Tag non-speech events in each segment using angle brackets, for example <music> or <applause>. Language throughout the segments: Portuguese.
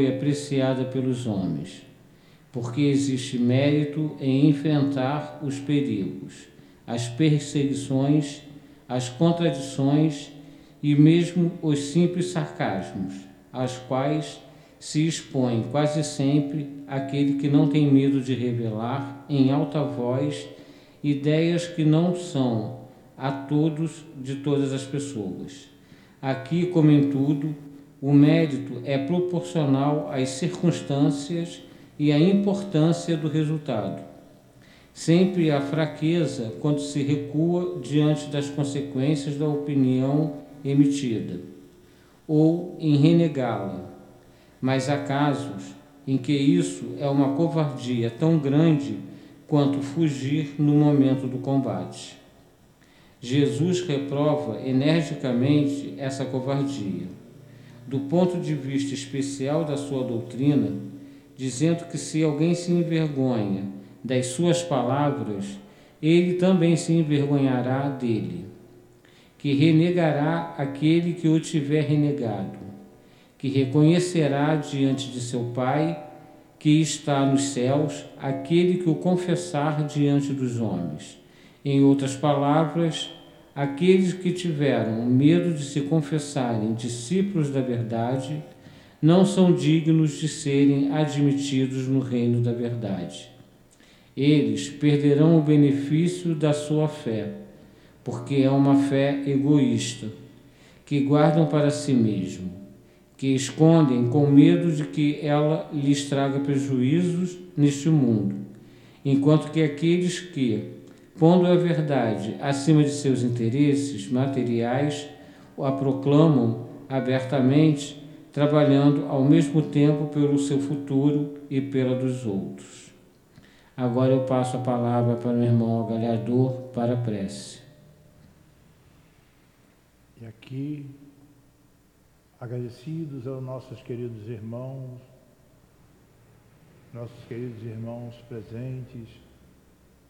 foi apreciada pelos homens, porque existe mérito em enfrentar os perigos, as perseguições, as contradições e mesmo os simples sarcasmos, aos quais se expõe quase sempre aquele que não tem medo de revelar em alta voz ideias que não são a todos de todas as pessoas. Aqui, como em tudo, o mérito é proporcional às circunstâncias e à importância do resultado. Sempre há fraqueza quando se recua diante das consequências da opinião emitida, ou em renegá-la. Mas há casos em que isso é uma covardia tão grande quanto fugir no momento do combate. Jesus reprova energicamente essa covardia, do ponto de vista especial da sua doutrina, dizendo que se alguém se envergonha das suas palavras, ele também se envergonhará dele, que renegará aquele que o tiver renegado que reconhecerá diante de seu Pai que está nos céus aquele que o confessar diante dos homens. Em outras palavras, aqueles que tiveram medo de se confessarem discípulos da verdade não são dignos de serem admitidos no reino da verdade. Eles perderão o benefício da sua fé, porque é uma fé egoísta, que guardam para si mesmo que escondem com medo de que ela lhes traga prejuízos neste mundo, enquanto que aqueles que, pondo a verdade acima de seus interesses materiais, a proclamam abertamente, trabalhando ao mesmo tempo pelo seu futuro e pela dos outros. Agora eu passo a palavra para o irmão Galhador para a prece. E aqui agradecidos aos nossos queridos irmãos, nossos queridos irmãos presentes,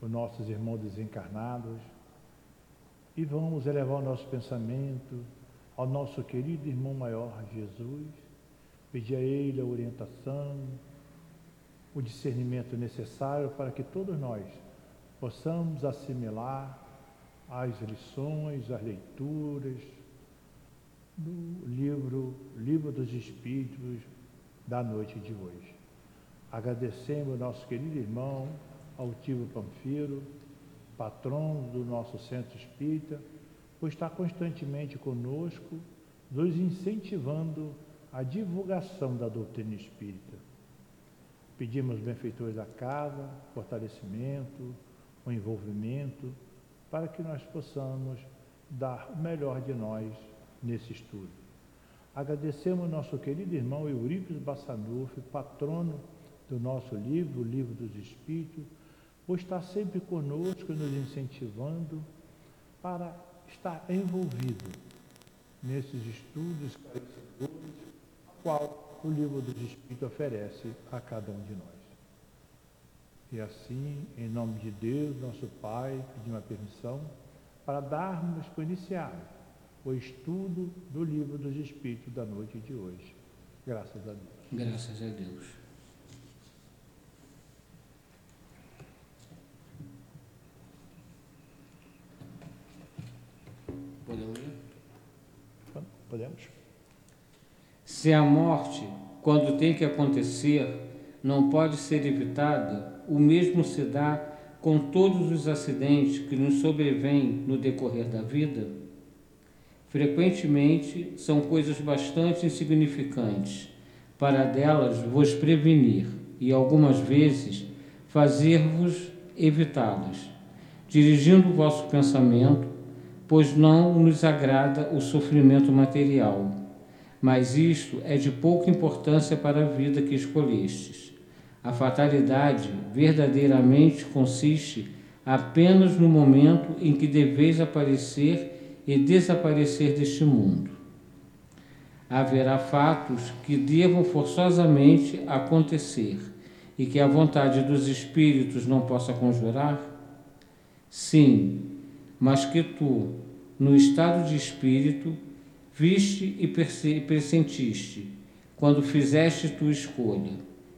os nossos irmãos desencarnados, e vamos elevar o nosso pensamento ao nosso querido irmão maior Jesus, pedir a Ele a orientação, o discernimento necessário para que todos nós possamos assimilar as lições, as leituras, do livro Livro dos Espíritos da noite de hoje. Agradecemos ao nosso querido irmão Altivo Panfiro, patrão do nosso centro espírita, por estar constantemente conosco, nos incentivando a divulgação da doutrina espírita. Pedimos benfeitores da casa, fortalecimento, o envolvimento, para que nós possamos dar o melhor de nós nesse estudo. Agradecemos nosso querido irmão Eurípides Bassanuf, patrono do nosso livro, o Livro dos Espíritos, por estar sempre conosco, nos incentivando para estar envolvido nesses estudos esclarecedores, qual o Livro dos Espíritos oferece a cada um de nós. E assim, em nome de Deus, nosso Pai, pedimos a permissão para darmos para iniciar o estudo do livro dos Espíritos da noite de hoje. Graças a Deus. Graças a Deus. Podemos ir? Podemos. Se a morte, quando tem que acontecer, não pode ser evitada, o mesmo se dá com todos os acidentes que nos sobrevêm no decorrer da vida? Frequentemente são coisas bastante insignificantes, para delas vos prevenir e algumas vezes fazer-vos evitá-las, dirigindo o vosso pensamento, pois não nos agrada o sofrimento material, mas isto é de pouca importância para a vida que escolhestes. A fatalidade verdadeiramente consiste apenas no momento em que deveis aparecer e desaparecer deste mundo. Haverá fatos que devam forçosamente acontecer e que a vontade dos espíritos não possa conjurar? Sim, mas que tu, no estado de espírito, viste e pressentiste, quando fizeste tua escolha.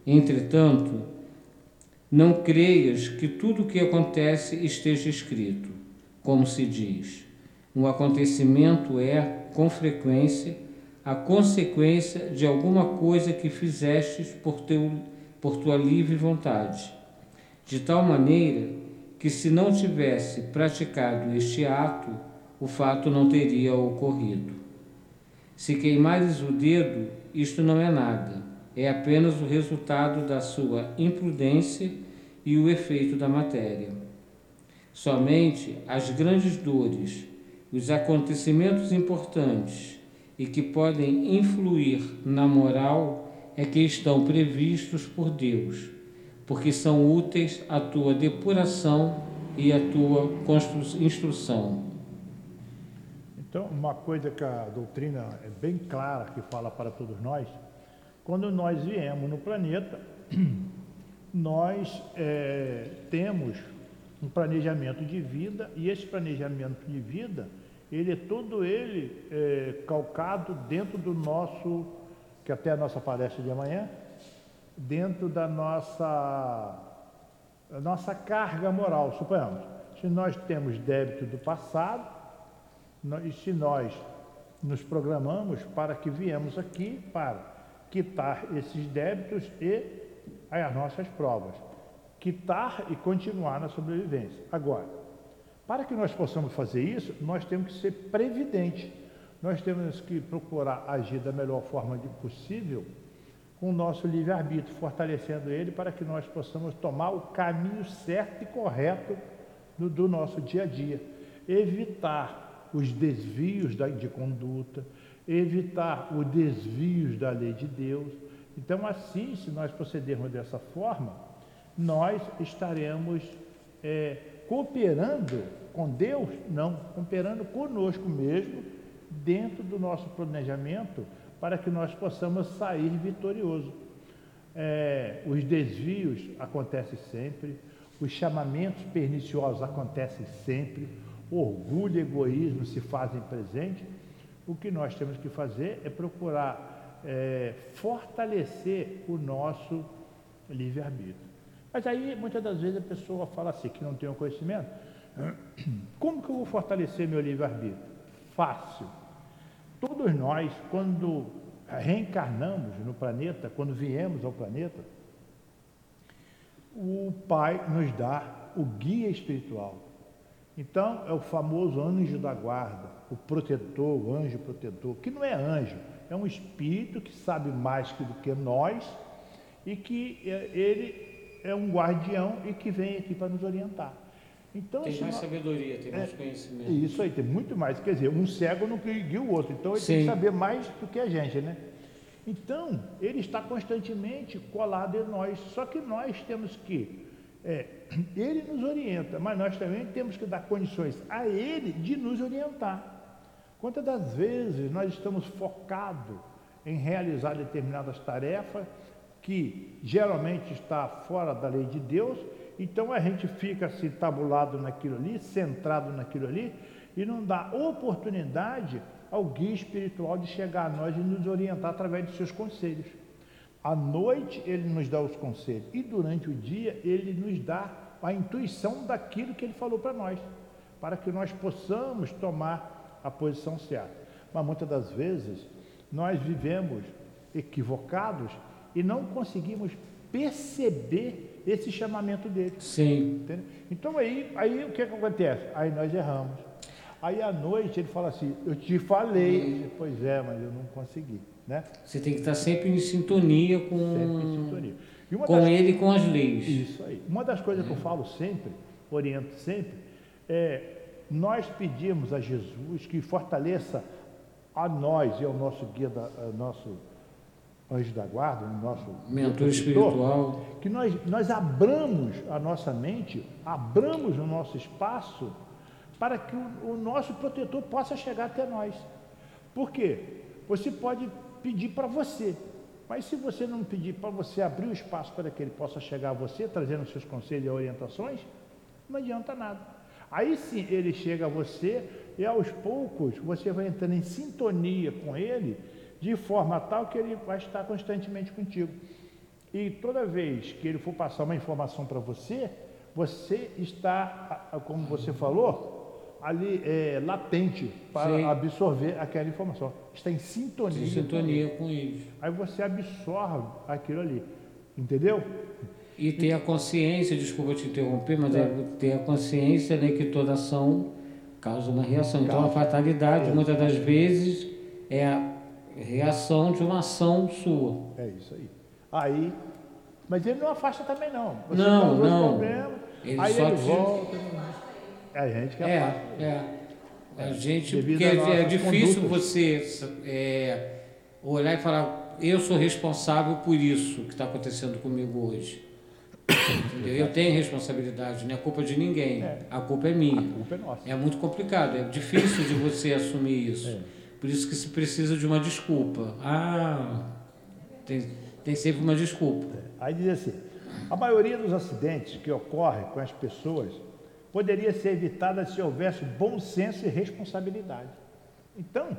Entretanto, não creias que tudo o que acontece esteja escrito, como se diz. Um acontecimento é, com frequência, a consequência de alguma coisa que fizestes por, teu, por tua livre vontade, de tal maneira que, se não tivesse praticado este ato, o fato não teria ocorrido. Se queimares o dedo, isto não é nada, é apenas o resultado da sua imprudência e o efeito da matéria. Somente as grandes dores, os acontecimentos importantes e que podem influir na moral é que estão previstos por Deus, porque são úteis à tua depuração e à tua instrução. Então, uma coisa que a doutrina é bem clara, que fala para todos nós, quando nós viemos no planeta, <clears throat> nós é, temos um planejamento de vida e esse planejamento de vida, ele é todo ele é, calcado dentro do nosso, que até a nossa palestra de amanhã, dentro da nossa, nossa carga moral, suponhamos. Se nós temos débito do passado, e se nós nos programamos para que viemos aqui para quitar esses débitos e as nossas provas, quitar e continuar na sobrevivência. Agora, para que nós possamos fazer isso, nós temos que ser previdentes. Nós temos que procurar agir da melhor forma possível com o nosso livre-arbítrio, fortalecendo ele para que nós possamos tomar o caminho certo e correto do, do nosso dia a dia. Evitar os desvios da, de conduta, evitar os desvios da lei de Deus, então, assim, se nós procedermos dessa forma, nós estaremos é, cooperando com Deus, não, cooperando conosco mesmo, dentro do nosso planejamento, para que nós possamos sair vitorioso. É, os desvios acontecem sempre, os chamamentos perniciosos acontecem sempre, orgulho e egoísmo se fazem presente. O que nós temos que fazer é procurar é, fortalecer o nosso livre-arbítrio. Mas aí, muitas das vezes, a pessoa fala assim, que não tem o conhecimento, <coughs> como que eu vou fortalecer meu livre-arbítrio? Fácil. Todos nós, quando reencarnamos no planeta, quando viemos ao planeta, o Pai nos dá o guia espiritual. Então, é o famoso anjo da guarda, o protetor, o anjo protetor, que não é anjo, é um espírito que sabe mais do que nós e que é, ele é um guardião e que vem aqui para nos orientar. Então, tem mais nós, sabedoria, tem mais é, conhecimento. Isso aí, tem muito mais. Quer dizer, um cego não guia o outro, então ele Sim. tem que saber mais do que a gente, né? Então, ele está constantemente colado em nós, só que nós temos que. É, <clears throat> ele nos orienta, mas nós também temos que dar condições a ele de nos orientar. Quantas das vezes nós estamos focados em realizar determinadas tarefas que geralmente está fora da lei de Deus, então a gente fica assim tabulado naquilo ali, centrado naquilo ali, e não dá oportunidade ao guia espiritual de chegar a nós e nos orientar através de seus conselhos. À noite ele nos dá os conselhos e durante o dia ele nos dá a intuição daquilo que ele falou para nós, para que nós possamos tomar a posição certa. Mas muitas das vezes nós vivemos equivocados e não conseguimos perceber esse chamamento dele. Sim. Entendeu? Então aí, aí o que, que acontece? Aí nós erramos. Aí à noite ele fala assim, eu te falei, pois é, mas eu não consegui. Né? Você tem que estar sempre em sintonia com, em sintonia. com das... ele e com as leis. Isso aí. Uma das coisas é. que eu falo sempre, oriento sempre, é nós pedimos a Jesus que fortaleça a nós e ao nosso guia, da, nosso anjo da guarda, o nosso mentor espiritual, que nós, nós abramos a nossa mente, abramos o nosso espaço para que o, o nosso protetor possa chegar até nós. Por quê? Você pode pedir para você, mas se você não pedir para você abrir o espaço para que ele possa chegar a você, trazendo seus conselhos e orientações, não adianta nada. Aí sim ele chega a você e aos poucos você vai entrando em sintonia com ele, de forma tal que ele vai estar constantemente contigo. E toda vez que ele for passar uma informação para você, você está, como você falou, ali é, latente para Sim. absorver aquela informação. Está em sintonia. Em sintonia com, isso. Aí você absorve aquilo ali. Entendeu? E ter a consciência, desculpa te interromper, mas é, é ter a consciência né, que toda ação causa uma reação. Então a fatalidade, é. muitas das vezes, é a reação de uma ação sua. É isso aí. Aí, mas ele não afasta também não. Você não, não. Problema, ele aí só ele te... volta. É a gente que é, afasta. É, a gente, porque é difícil condutas. você é, olhar e falar, eu sou responsável por isso que está acontecendo comigo hoje. Entendeu? Eu tenho responsabilidade, não é culpa de ninguém. É. A culpa é minha. A culpa é nossa. É muito complicado, é difícil de você assumir isso. É. Por isso que se precisa de uma desculpa. Ah, tem, tem sempre uma desculpa. Aí diz assim: a maioria dos acidentes que ocorrem com as pessoas poderia ser evitada se houvesse bom senso e responsabilidade. Então,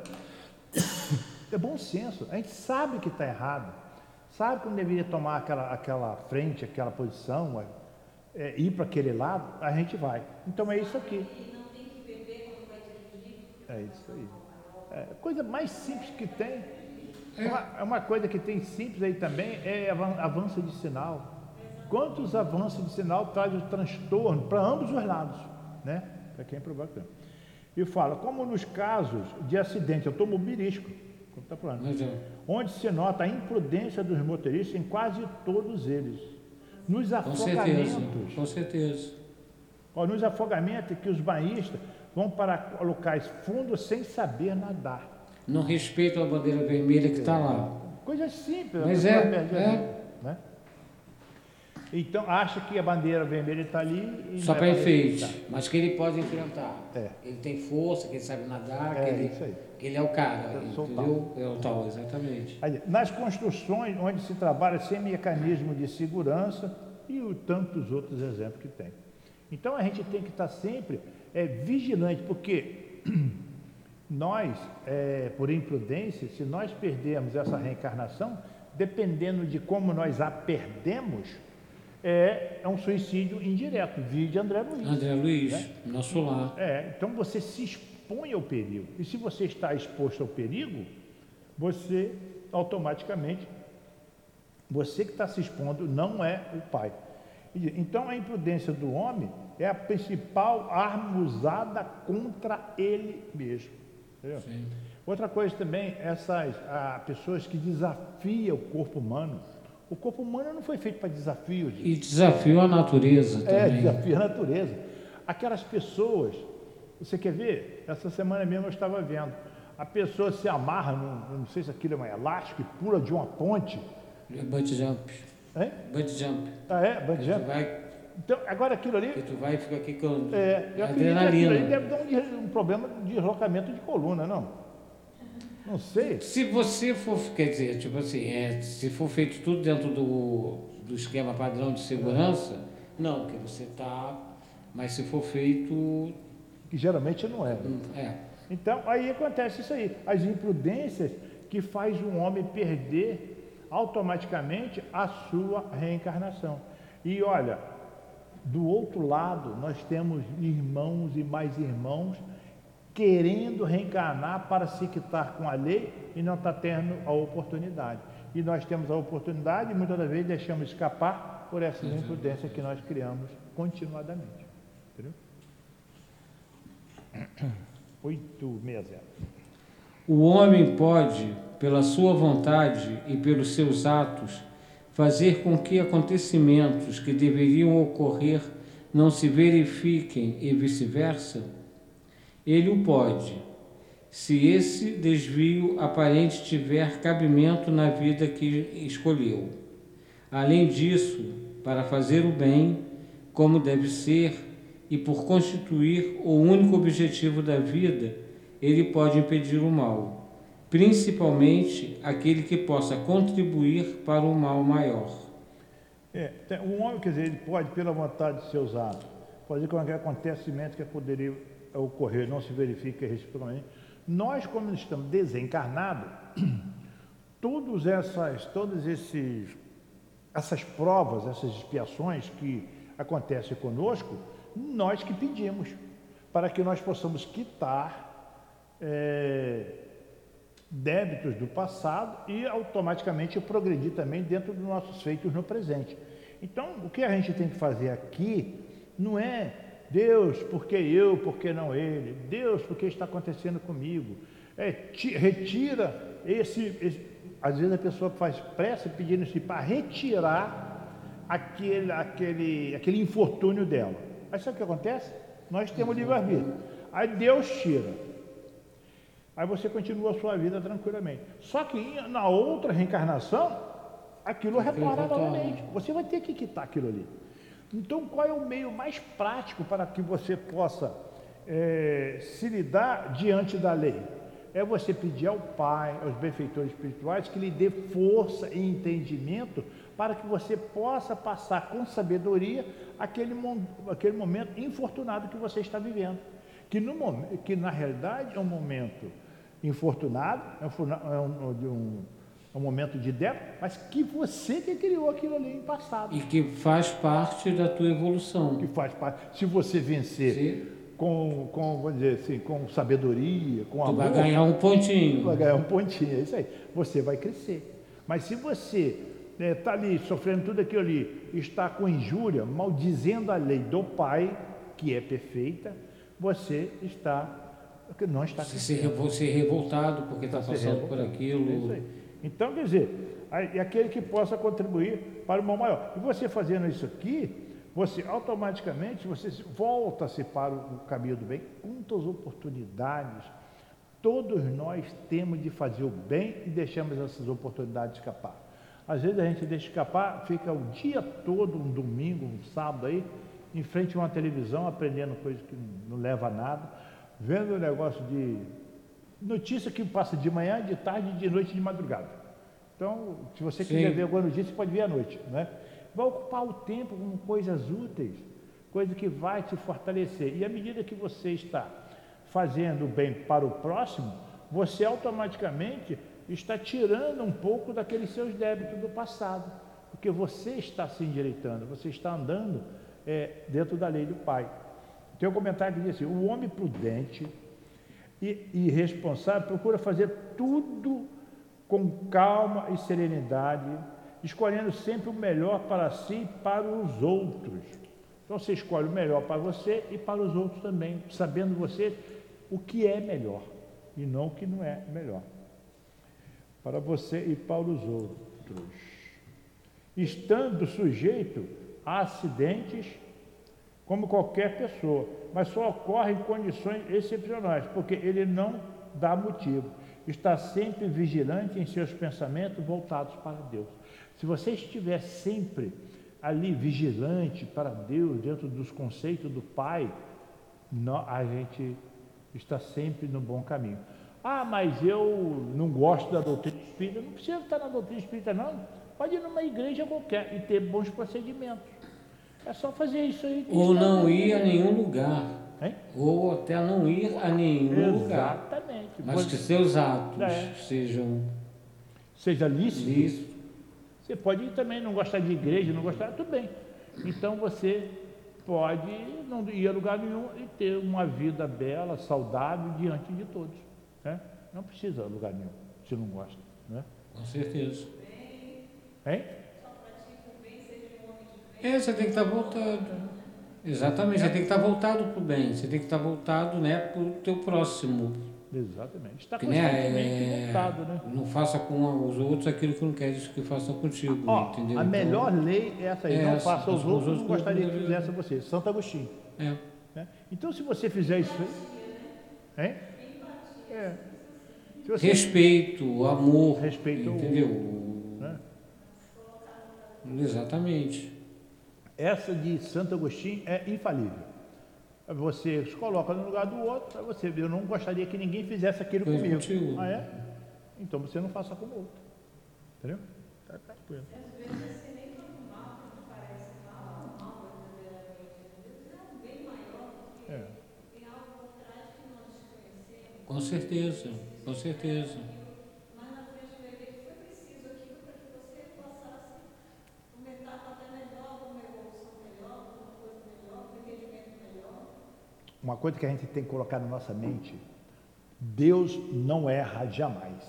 é bom senso. A gente sabe que está errado, sabe que não deveria tomar aquela, aquela frente, aquela posição, é, ir para aquele lado, a gente vai. Então é isso aqui. É isso aí. É, coisa mais simples que tem. É uma, é uma, coisa que tem simples aí também, é avanço de sinal. Quantos avanços de sinal traz o transtorno para ambos os lados, né? Para quem é provoca. E fala, como nos casos de acidente automobilístico, como está falando, é. onde se nota a imprudência dos motoristas em quase todos eles. Nos afogamentos. Com certeza. Com certeza. Ó, nos afogamentos que os banhistas vão para locais fundos sem saber nadar. Não respeitam a bandeira vermelha que está lá. Coisa simples. Mas é, é. Né? Então acha que a bandeira vermelha está ali. Só para enfeite, mas que ele pode enfrentar. É. Ele tem força, que ele sabe nadar, é, que, ele, que ele é o cara, é entendeu? É o tal, exatamente. Nas construções onde se trabalha sem mecanismo de segurança e o, tantos outros exemplos que tem. Então a gente tem que estar sempre é, vigilante, porque <clears throat> nós, é, por imprudência, se nós perdermos essa reencarnação, dependendo de como nós a perdemos, é, é um suicídio indireto. Vide André Luiz. André Luiz, né? nosso lar. É, então você se expõe ao perigo. E se você está exposto ao perigo, você automaticamente, você que está se expondo não é o pai. Então a imprudência do homem é a principal arma usada contra ele mesmo. Outra coisa também, essas ah, pessoas que desafiam o corpo humano. O corpo humano não foi feito para desafio. De... E desafio a natureza é, também. É, desafio a natureza. Aquelas pessoas, você quer ver? Essa semana mesmo eu estava vendo. A pessoa se amarra, num, não sei se aquilo é um elástico, e pula de uma ponte. Bungee jump. Hein? Bungee jump. Ah, é? Bungee jump? Vai então, agora aquilo ali. Que tu vai ficar aqui com é, eu adrenalina. ali deve dar um, um, problema de deslocamento de coluna, não? Não sei. Se você for, quer dizer, tipo assim, é, se for feito tudo dentro do, do esquema padrão de segurança, não, porque você está. Mas se for feito. Que geralmente não é. Né? É. Então, aí acontece isso aí. As imprudências que faz um homem perder automaticamente a sua reencarnação. E olha, do outro lado, nós temos irmãos e mais irmãos querendo reencarnar para se quitar com a lei e não está tendo a oportunidade. E nós temos a oportunidade e muitas das vezes deixamos escapar por essa imprudência que nós criamos continuadamente. Entendeu? <clears throat> 860. O homem pode, pela sua vontade e pelos seus atos, fazer com que acontecimentos que deveriam ocorrer não se verifiquem e vice-versa? Ele o pode, se esse desvio aparente tiver cabimento na vida que escolheu. Além disso, para fazer o bem, como deve ser, e por constituir o único objetivo da vida, ele pode impedir o mal principalmente aquele que possa contribuir para o mal maior. É, um homem, quer dizer, ele pode, pela vontade de seus atos, fazer com que acontecimento que poderia ocorrer não se verifique reciprocamente. Nós, como estamos desencarnados, <clears throat> todas essas, todos esses, essas provas, essas expiações que acontecem conosco, nós que pedimos, para que nós possamos quitar é, débitos do passado e automaticamente progredir também dentro dos nossos feitos no presente. Então, o que a gente tem que fazer aqui não é Deus, por que eu, por que não ele? Deus, por que está acontecendo comigo? É, retira esse, esse às vezes a pessoa faz pressa pedindo assim para retirar aquele, aquele, aquele infortúnio dela. Aí sabe o que acontece? Nós temos livre-arbítrio. Aí Deus tira. Aí você continua a sua vida tranquilamente. Só que na outra reencarnação, aquilo retorna novamente. Você vai ter que quitar aquilo ali. Então, qual é o meio mais prático para que você possa é, se lidar diante da lei? é você pedir ao Pai, aos benfeitores espirituais, que lhe dê força e entendimento para que você possa passar com sabedoria aquele, aquele momento infortunado que você está vivendo. Que, no, que na realidade é um momento infortunado, é um, é um, é um momento de débito, mas que você que criou aquilo ali em passado. E que faz parte da tua evolução. Que faz parte. Se você vencer. Sim com, com, vamos dizer assim, com sabedoria, com tu amor. Vai ganhar um pontinho. Vai ganhar um pontinho, é isso aí. Você vai crescer. Mas se você está né, tá ali sofrendo tudo aquilo ali, está com injúria, maldizendo a lei do Pai, que é perfeita, você está não está crescendo. Você é revoltado porque está passando por aquilo. Então, quer dizer, é aquele que possa contribuir para o mal maior. E você fazendo isso aqui, você automaticamente você volta-se para o caminho do bem. Quantas oportunidades todos nós temos de fazer o bem e deixamos essas oportunidades escapar. Às vezes a gente deixa escapar, fica o dia todo, um domingo, um sábado aí, em frente a uma televisão, aprendendo coisas que não leva a nada, vendo o negócio de notícia que passa de manhã, de tarde, de noite, de madrugada. Então, se você Sim. quiser ver alguma notícia, você pode ver à noite, né? vai ocupar o tempo com coisas úteis, coisa que vai te fortalecer. E à medida que você está fazendo bem para o próximo, você automaticamente está tirando um pouco daqueles seus débitos do passado, porque você está se endireitando, você está andando é, dentro da lei do Pai. Tem um comentário que diz assim: o homem prudente e, e responsável procura fazer tudo com calma e serenidade escolhendo sempre o melhor para si e para os outros. Então você escolhe o melhor para você e para os outros também, sabendo você o que é melhor e não o que não é melhor. Para você e para os outros. Estando sujeito a acidentes como qualquer pessoa, mas só ocorre em condições excepcionais, porque ele não dá motivo. Está sempre vigilante em seus pensamentos voltados para Deus. Se você estiver sempre ali vigilante para Deus, dentro dos conceitos do Pai, a gente está sempre no bom caminho. Ah, mas eu não gosto da doutrina espírita. Não precisa estar na doutrina espírita, não. Pode ir numa igreja qualquer e ter bons procedimentos. É só fazer isso aí. Ou não ir a nenhum lugar. Hein? Ou até não ir a nenhum Exatamente. lugar. Exatamente. Mas que seus atos é. sejam seja lícito, você pode também não gostar de igreja, não gostar, tudo bem. Então você pode não ir a lugar nenhum e ter uma vida bela, saudável diante de todos. Né? Não precisa lugar nenhum, se não gosta. Né? Com certeza. Hein? É, você tem que estar voltado. Exatamente, você tem que estar voltado para o bem, você tem que estar voltado né, para o teu próximo, Exatamente. Está constantemente né, voltado, né? Não faça com os outros aquilo que não queres que façam contigo, Ó, entendeu? A então, melhor lei é essa aí, é não faça aos outros, outros, não gostaria que fizesse a você. Santo Agostinho. É. Né? Então, se você fizer isso aí... Hein? É. Você... Respeito, amor, Respeito entendeu? Né? Exatamente. Essa de Santo Agostinho é infalível. Você se coloca no lugar do outro, para você ver, eu não gostaria que ninguém fizesse aquilo Foi comigo. Contigo. Ah, é? Então você não faça com o outro. Entendeu? Tá, tá, Às vezes você nem mal, parece mal, mal verdadeiramente. É um bem maior do que é. tem algo por trás que nós desconhecemos. Com certeza, com certeza. Mas na frente vai ver que foi preciso uma coisa que a gente tem que colocar na nossa mente: Deus não erra jamais.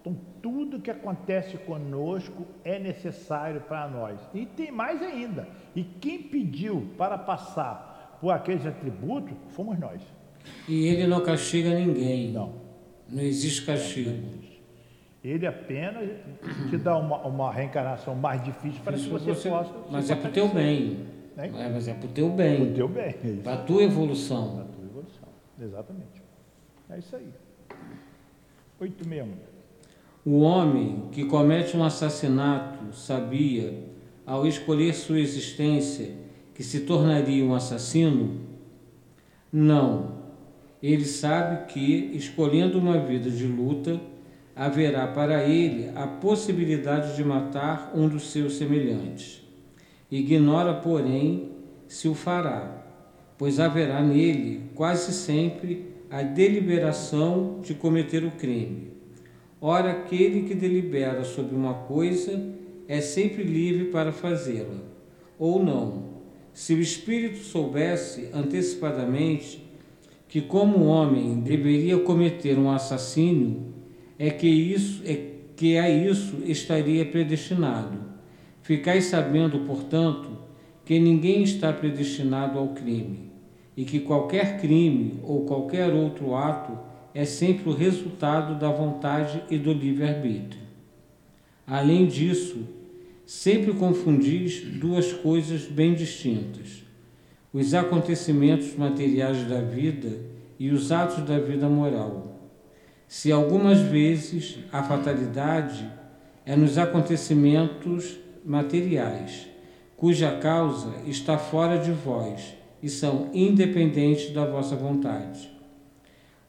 Então, tudo que acontece conosco é necessário para nós. E tem mais ainda. E quem pediu para passar por aqueles atributos fomos nós. E ele não castiga ninguém. Não. Não existe castigo. Ele apenas te dá uma, uma reencarnação mais difícil para que você, você possa. Mas é para o teu bem. Né? É, mas é para o teu bem. Para o teu bem. É para a tua evolução. Para a tua evolução. Exatamente. É isso aí. 861. O homem que comete um assassinato sabia, ao escolher sua existência, que se tornaria um assassino? Não. Ele sabe que, escolhendo uma vida de luta, haverá para ele a possibilidade de matar um dos seus semelhantes. Ignora, porém, se o fará, pois haverá nele quase sempre a deliberação de cometer o crime. Ora, aquele que delibera sobre uma coisa é sempre livre para fazê-la, ou não. Se o espírito soubesse antecipadamente que, como homem, deveria cometer um assassínio, é que isso é que a isso estaria predestinado. Ficais sabendo, portanto, que ninguém está predestinado ao crime, e que qualquer crime ou qualquer outro ato é sempre o resultado da vontade e do livre-arbítrio. Além disso, sempre confundis duas coisas bem distintas: os acontecimentos materiais da vida e os atos da vida moral. Se algumas vezes a fatalidade é nos acontecimentos materiais, cuja causa está fora de vós e são independentes da vossa vontade.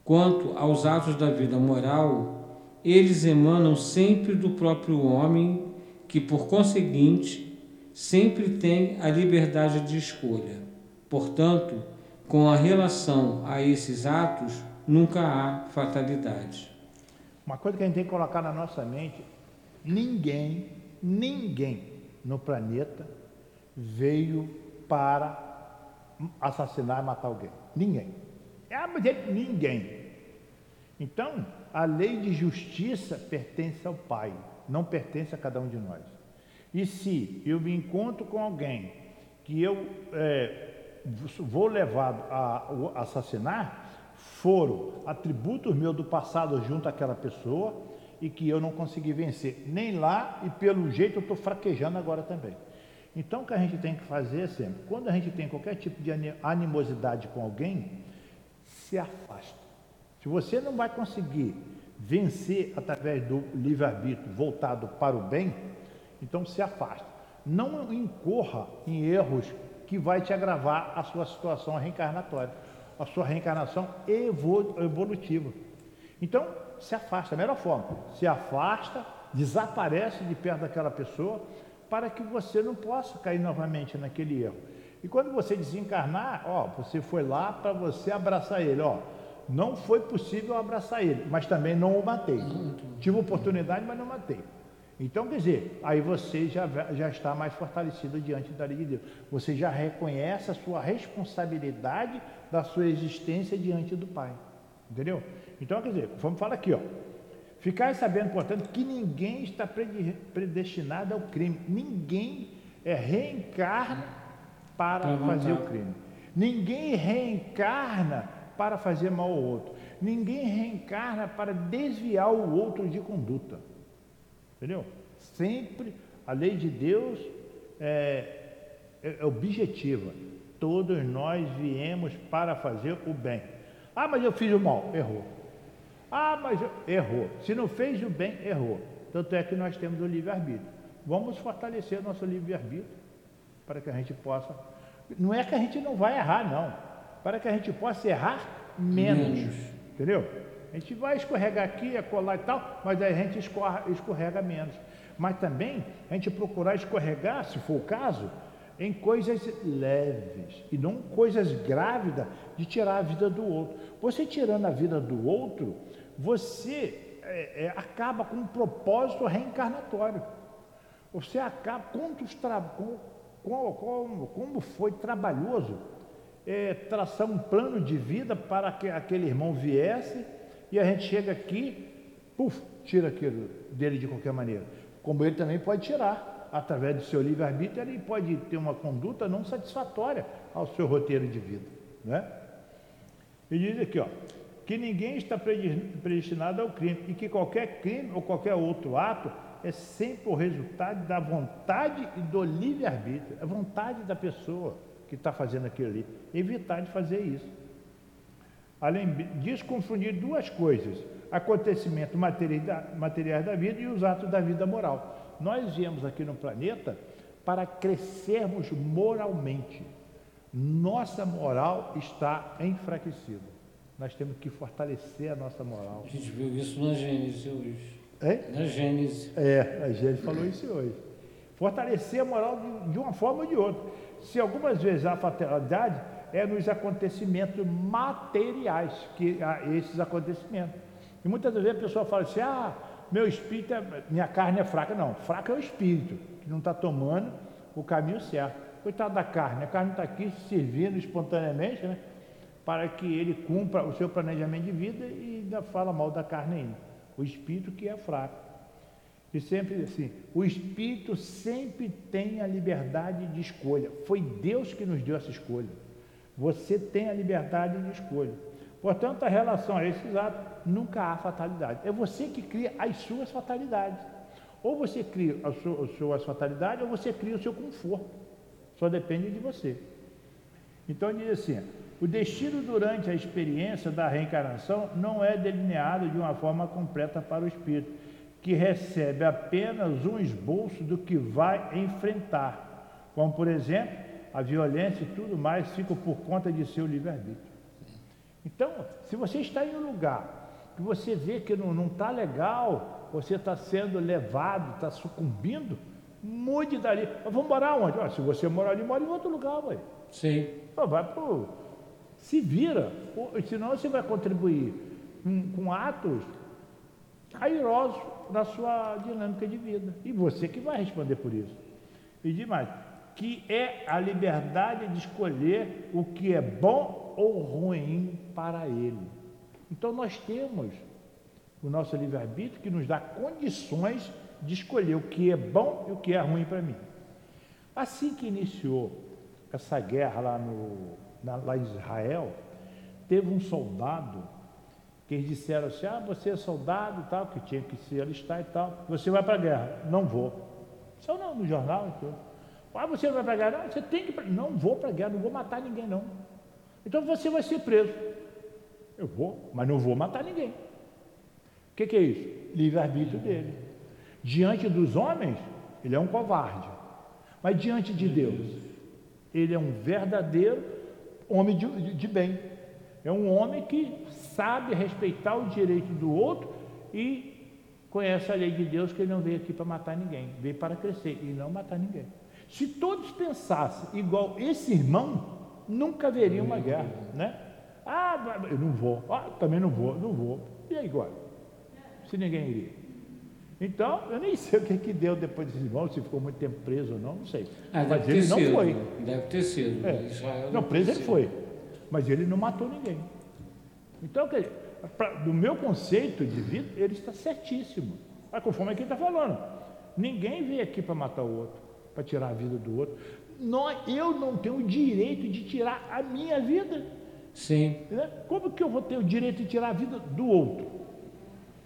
Quanto aos atos da vida moral, eles emanam sempre do próprio homem, que por conseguinte sempre tem a liberdade de escolha. Portanto, com a relação a esses atos, nunca há fatalidade. Uma coisa que a gente tem que colocar na nossa mente: ninguém, ninguém no planeta veio para assassinar e matar alguém. Ninguém. Ah, mas ninguém. Então, a lei de justiça pertence ao Pai, não pertence a cada um de nós. E se eu me encontro com alguém que eu é, vou levar a, a assassinar, foram atributos meus do passado junto àquela pessoa e que eu não consegui vencer nem lá e pelo jeito eu estou fraquejando agora também. Então o que a gente tem que fazer é sempre, quando a gente tem qualquer tipo de animosidade com alguém, se afasta. Se você não vai conseguir vencer através do livre-arbítrio voltado para o bem, então se afasta. Não incorra em erros que vai te agravar a sua situação reencarnatória, a sua reencarnação evolutiva. Então, se afasta, a melhor forma, se afasta, desaparece de perto daquela pessoa, para que você não possa cair novamente naquele erro. E quando você desencarnar, ó, você foi lá para você abraçar ele, ó. Não foi possível abraçar ele, mas também não o matei. Tive oportunidade, mas não matei. Então, quer dizer, aí você já, já está mais fortalecido diante da lei de Deus. Você já reconhece a sua responsabilidade da sua existência diante do Pai. Entendeu? Então, quer dizer, vamos falar aqui, ó. Ficar sabendo, portanto, que ninguém está predestinado ao crime. Ninguém é reencarna para fazer o crime. Ninguém reencarna para fazer mal ao outro. Ninguém reencarna para desviar o outro de conduta. Entendeu? Sempre a lei de Deus é, é, é objetiva. Todos nós viemos para fazer o bem. Ah, mas eu fiz o mal. Errou. Ah, mas eu... errou. Se não fez o bem, errou. Tanto é que nós temos o livre-arbítrio. Vamos fortalecer nosso livre-arbítrio para que a gente possa. Não é que a gente não vai errar, não. Para que a gente possa errar menos. menos. Entendeu? A gente vai escorregar aqui, colar e tal, mas aí a gente escorra, escorrega menos. Mas também a gente procurar escorregar, se for o caso, em coisas leves e não coisas grávidas de tirar a vida do outro. Você tirando a vida do outro, você é, é, acaba com um propósito reencarnatório. Você acaba, quantos, tra como, como, como foi trabalhoso é, traçar um plano de vida para que aquele irmão viesse e a gente chega aqui, puf, tira aquilo dele de qualquer maneira. Como ele também pode tirar, através do seu livre-arbítrio, ele pode ter uma conduta não satisfatória ao seu roteiro de vida. Né? E diz aqui, ó, que ninguém está predestinado ao crime e que qualquer crime ou qualquer outro ato é sempre o resultado da vontade e do livre-arbítrio, a vontade da pessoa que está fazendo aquilo ali. Evitar de fazer isso. Além disso, confundir duas coisas: acontecimentos materiais da vida e os atos da vida moral. Nós viemos aqui no planeta para crescermos moralmente. Nossa moral está enfraquecida. Nós temos que fortalecer a nossa moral. A gente viu isso na Gênesis hoje. É? Na Gênesis. É, a Gênesis falou isso hoje. Fortalecer a moral de, de uma forma ou de outra. Se algumas vezes há fatalidade, é nos acontecimentos materiais, que esses acontecimentos. E muitas vezes a pessoa fala assim, ah, meu espírito, é, minha carne é fraca. Não, fraca é o espírito, que não está tomando o caminho certo. Coitado da carne, a carne está aqui servindo espontaneamente, né? Para que ele cumpra o seu planejamento de vida e ainda fala mal da carne ainda. O espírito que é fraco. E sempre assim, o espírito sempre tem a liberdade de escolha. Foi Deus que nos deu essa escolha. Você tem a liberdade de escolha. Portanto, a relação a esses atos nunca há fatalidade. É você que cria as suas fatalidades. Ou você cria as suas fatalidades, ou você cria o seu conforto. Só depende de você. Então diz assim: o destino durante a experiência da reencarnação não é delineado de uma forma completa para o espírito que recebe apenas um esboço do que vai enfrentar, como por exemplo, a violência e tudo mais fica por conta de seu livre-arbítrio. Então, se você está em um lugar que você vê que não está legal, você está sendo levado, está sucumbindo, mude dali. Mas vamos morar onde? se você morar ali, mora em outro lugar, ué. Sim. vai pro. Se vira, senão você vai contribuir com, com atos airosos na sua dinâmica de vida. E você que vai responder por isso. E demais, que é a liberdade de escolher o que é bom ou ruim para ele. Então nós temos o nosso livre-arbítrio que nos dá condições de escolher o que é bom e o que é ruim para mim. Assim que iniciou essa guerra lá, no, na, lá em Israel, teve um soldado que eles disseram assim, ah, você é soldado e tal, que tinha que se alistar e tal, você vai para a guerra. Não vou. Saiu não, no jornal e tudo. Ah, você não vai para a guerra? Não, você tem que Não vou para a guerra, não vou matar ninguém não. Então você vai ser preso. Eu vou, mas não vou matar ninguém. O que, que é isso? Livre-arbítrio dele. Diante dos homens, ele é um covarde. Mas diante de Deus, ele é um verdadeiro homem de, de, de bem. É um homem que sabe respeitar o direito do outro e conhece a lei de Deus que ele não veio aqui para matar ninguém, veio para crescer e não matar ninguém. Se todos pensassem igual esse irmão, nunca haveria uma guerra, né? Ah, eu não vou, ah, também não vou, não vou. E aí agora? Se ninguém iria. Então, eu nem sei o que, que deu depois desse irmão, se ficou muito tempo preso ou não, não sei. Ah, mas ele não foi. Deve ter sido. É. Não, preso ele foi mas ele não matou ninguém. Então, pra, do meu conceito de vida, ele está certíssimo. Mas conforme aqui está falando, ninguém veio aqui para matar o outro, para tirar a vida do outro. Nós, eu não tenho o direito de tirar a minha vida. Sim. Né? Como que eu vou ter o direito de tirar a vida do outro?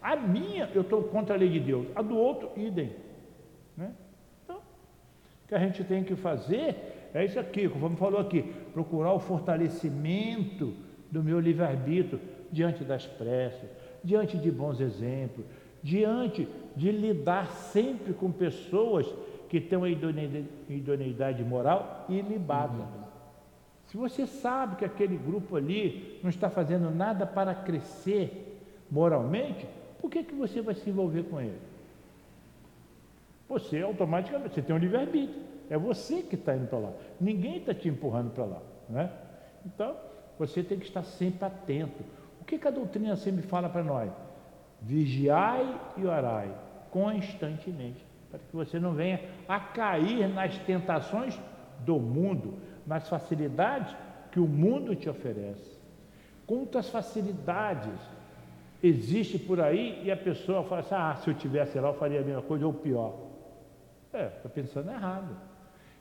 A minha, eu estou contra a lei de Deus. A do outro, idem. Né? Então, o que a gente tem que fazer é isso aqui, como falou aqui, procurar o fortalecimento do meu livre-arbítrio diante das pressas, diante de bons exemplos, diante de lidar sempre com pessoas que têm uma idoneidade moral ilibada. Se você sabe que aquele grupo ali não está fazendo nada para crescer moralmente, por que, que você vai se envolver com ele? Você automaticamente, você tem um livre-arbítrio. É você que está indo para lá. Ninguém está te empurrando para lá. Né? Então, você tem que estar sempre atento. O que, que a doutrina sempre fala para nós? Vigiai e orai constantemente, para que você não venha a cair nas tentações do mundo, nas facilidades que o mundo te oferece. Quantas facilidades existe por aí e a pessoa fala assim, ah, se eu tivesse lá eu faria a mesma coisa ou pior. É, está pensando errado.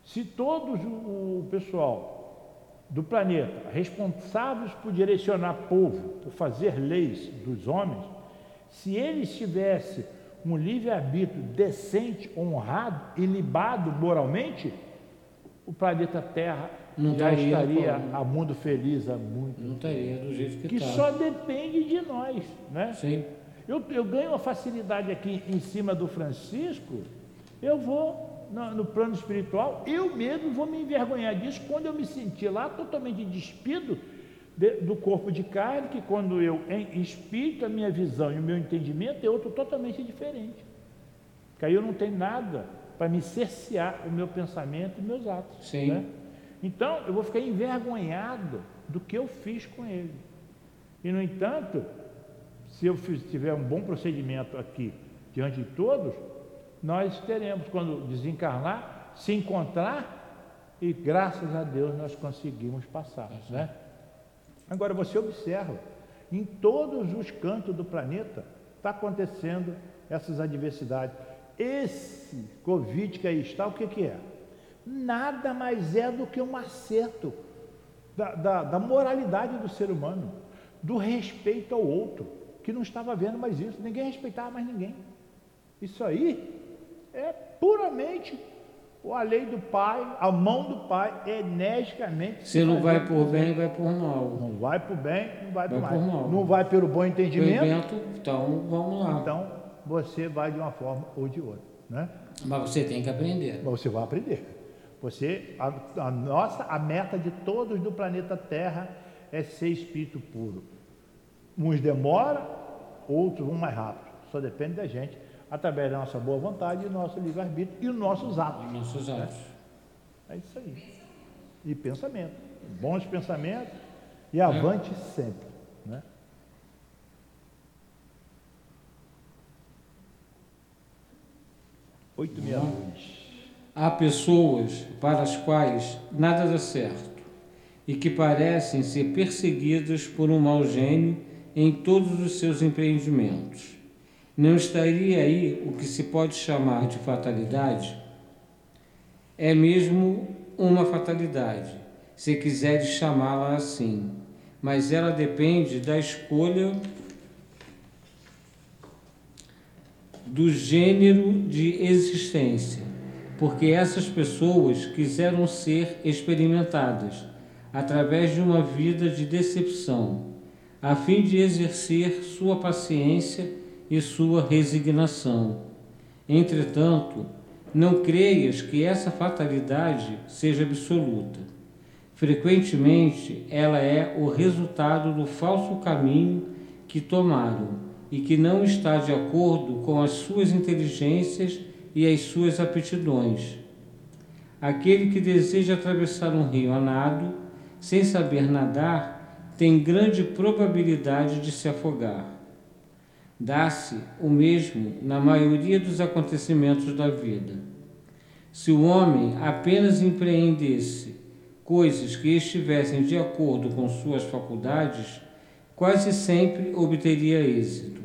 Se todos o pessoal do planeta, responsáveis por direcionar povo, por fazer leis dos homens, se eles tivessem um livre-arbítrio decente, honrado e libado moralmente, o planeta Terra não já estaria a mundo feliz há muito Não estaria do jeito que Que tá. só depende de nós, né? Sim. Eu, eu ganho uma facilidade aqui em cima do Francisco, eu vou no, no, plano espiritual, eu mesmo vou me envergonhar disso quando eu me sentir lá totalmente despido de, do corpo de carne, que quando eu em espírito, a minha visão e o meu entendimento é outro totalmente diferente. Que aí eu não tenho nada para me cercear o meu pensamento e meus atos. Sim. Né? Então, eu vou ficar envergonhado do que eu fiz com ele. E, no entanto, se eu tiver um bom procedimento aqui diante de todos, nós teremos, quando desencarnar, se encontrar e, graças a Deus, nós conseguimos passar. Né? Agora, você observa, em todos os cantos do planeta está acontecendo essas adversidades. Esse Covid que aí está, o que, que é? nada mais é do que um acerto da, da, da, moralidade do ser humano, do respeito ao outro, que não estava vendo mais isso, ninguém respeitava mais ninguém. Isso aí é puramente a lei do Pai, a mão do Pai, energicamente. Se não vai por bem, vai por mal. Não vai por bem, não vai, vai por mal. Não vai pelo bom entendimento. Evento, então vamos lá. Então você vai de uma forma ou de outra. Né? Mas você tem que aprender. Mas você vai aprender. Você, a, a, nossa, a meta de todos do planeta Terra é ser espírito puro. Uns demora, outros vão mais rápido. Só depende da gente, através da nossa boa vontade, do nosso livre-arbítrio e dos nossos atos. Nossos atos. É, é isso aí. E pensamento. Bons pensamentos e avante é. sempre. 862. Há pessoas para as quais nada dá certo e que parecem ser perseguidas por um mau gênio em todos os seus empreendimentos. Não estaria aí o que se pode chamar de fatalidade? É mesmo uma fatalidade, se quiseres chamá-la assim, mas ela depende da escolha do gênero de existência porque essas pessoas quiseram ser experimentadas através de uma vida de decepção, a fim de exercer sua paciência e sua resignação. Entretanto, não creias que essa fatalidade seja absoluta. Frequentemente, ela é o resultado do falso caminho que tomaram e que não está de acordo com as suas inteligências e as suas aptidões. Aquele que deseja atravessar um rio a nado, sem saber nadar, tem grande probabilidade de se afogar. Dá-se o mesmo na maioria dos acontecimentos da vida. Se o homem apenas empreendesse coisas que estivessem de acordo com suas faculdades, quase sempre obteria êxito.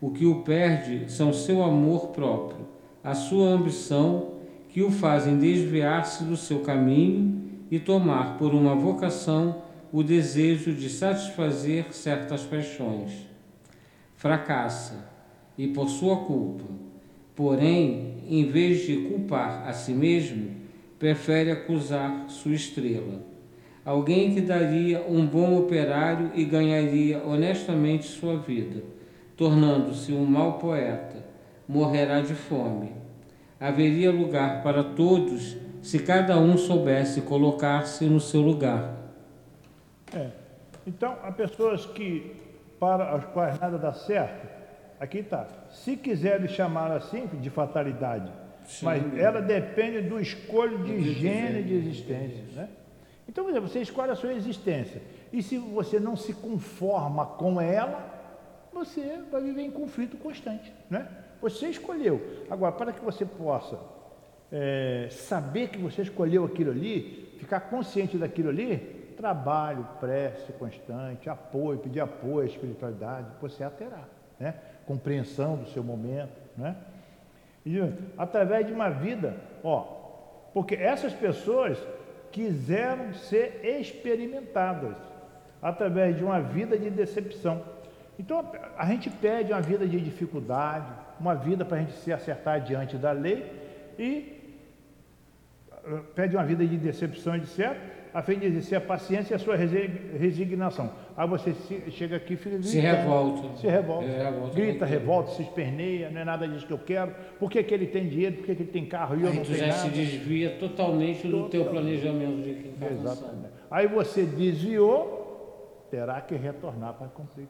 O que o perde são seu amor próprio a sua ambição que o fazem desviar-se do seu caminho e tomar por uma vocação o desejo de satisfazer certas paixões. Fracassa, e por sua culpa. Porém, em vez de culpar a si mesmo, prefere acusar sua estrela. Alguém que daria um bom operário e ganharia honestamente sua vida, tornando-se um mau poeta, morrerá de fome haveria lugar para todos se cada um soubesse colocar-se no seu lugar. É. Então, há pessoas que, para as quais nada dá certo, aqui está. Se quiserem chamar assim, de fatalidade, Sim. mas ela depende do escolho de gênero de existência. Né? Então, você escolhe a sua existência. E se você não se conforma com ela, você vai viver em conflito constante. Né? Você escolheu. Agora, para que você possa é, saber que você escolheu aquilo ali, ficar consciente daquilo ali, trabalho, prece constante, apoio, pedir apoio à espiritualidade, você a terá, né? Compreensão do seu momento, né? E através de uma vida, ó, porque essas pessoas quiseram ser experimentadas através de uma vida de decepção. Então a gente pede uma vida de dificuldade, uma vida para a gente se acertar diante da lei e eh, pede uma vida de decepção, etc., a fim de exercer a paciência e a sua resignação. Aí você chega aqui e fica Se revolta. Se revolta. revolta grita, revolta, se esperneia, não é nada disso que eu quero. Por que, que ele tem dinheiro? Por que, que ele tem carro e eu Aí não tu tenho já nada? se desvia totalmente do teu planejamento de encarnação. Exatamente. Aí você desviou, terá que retornar para cumprir.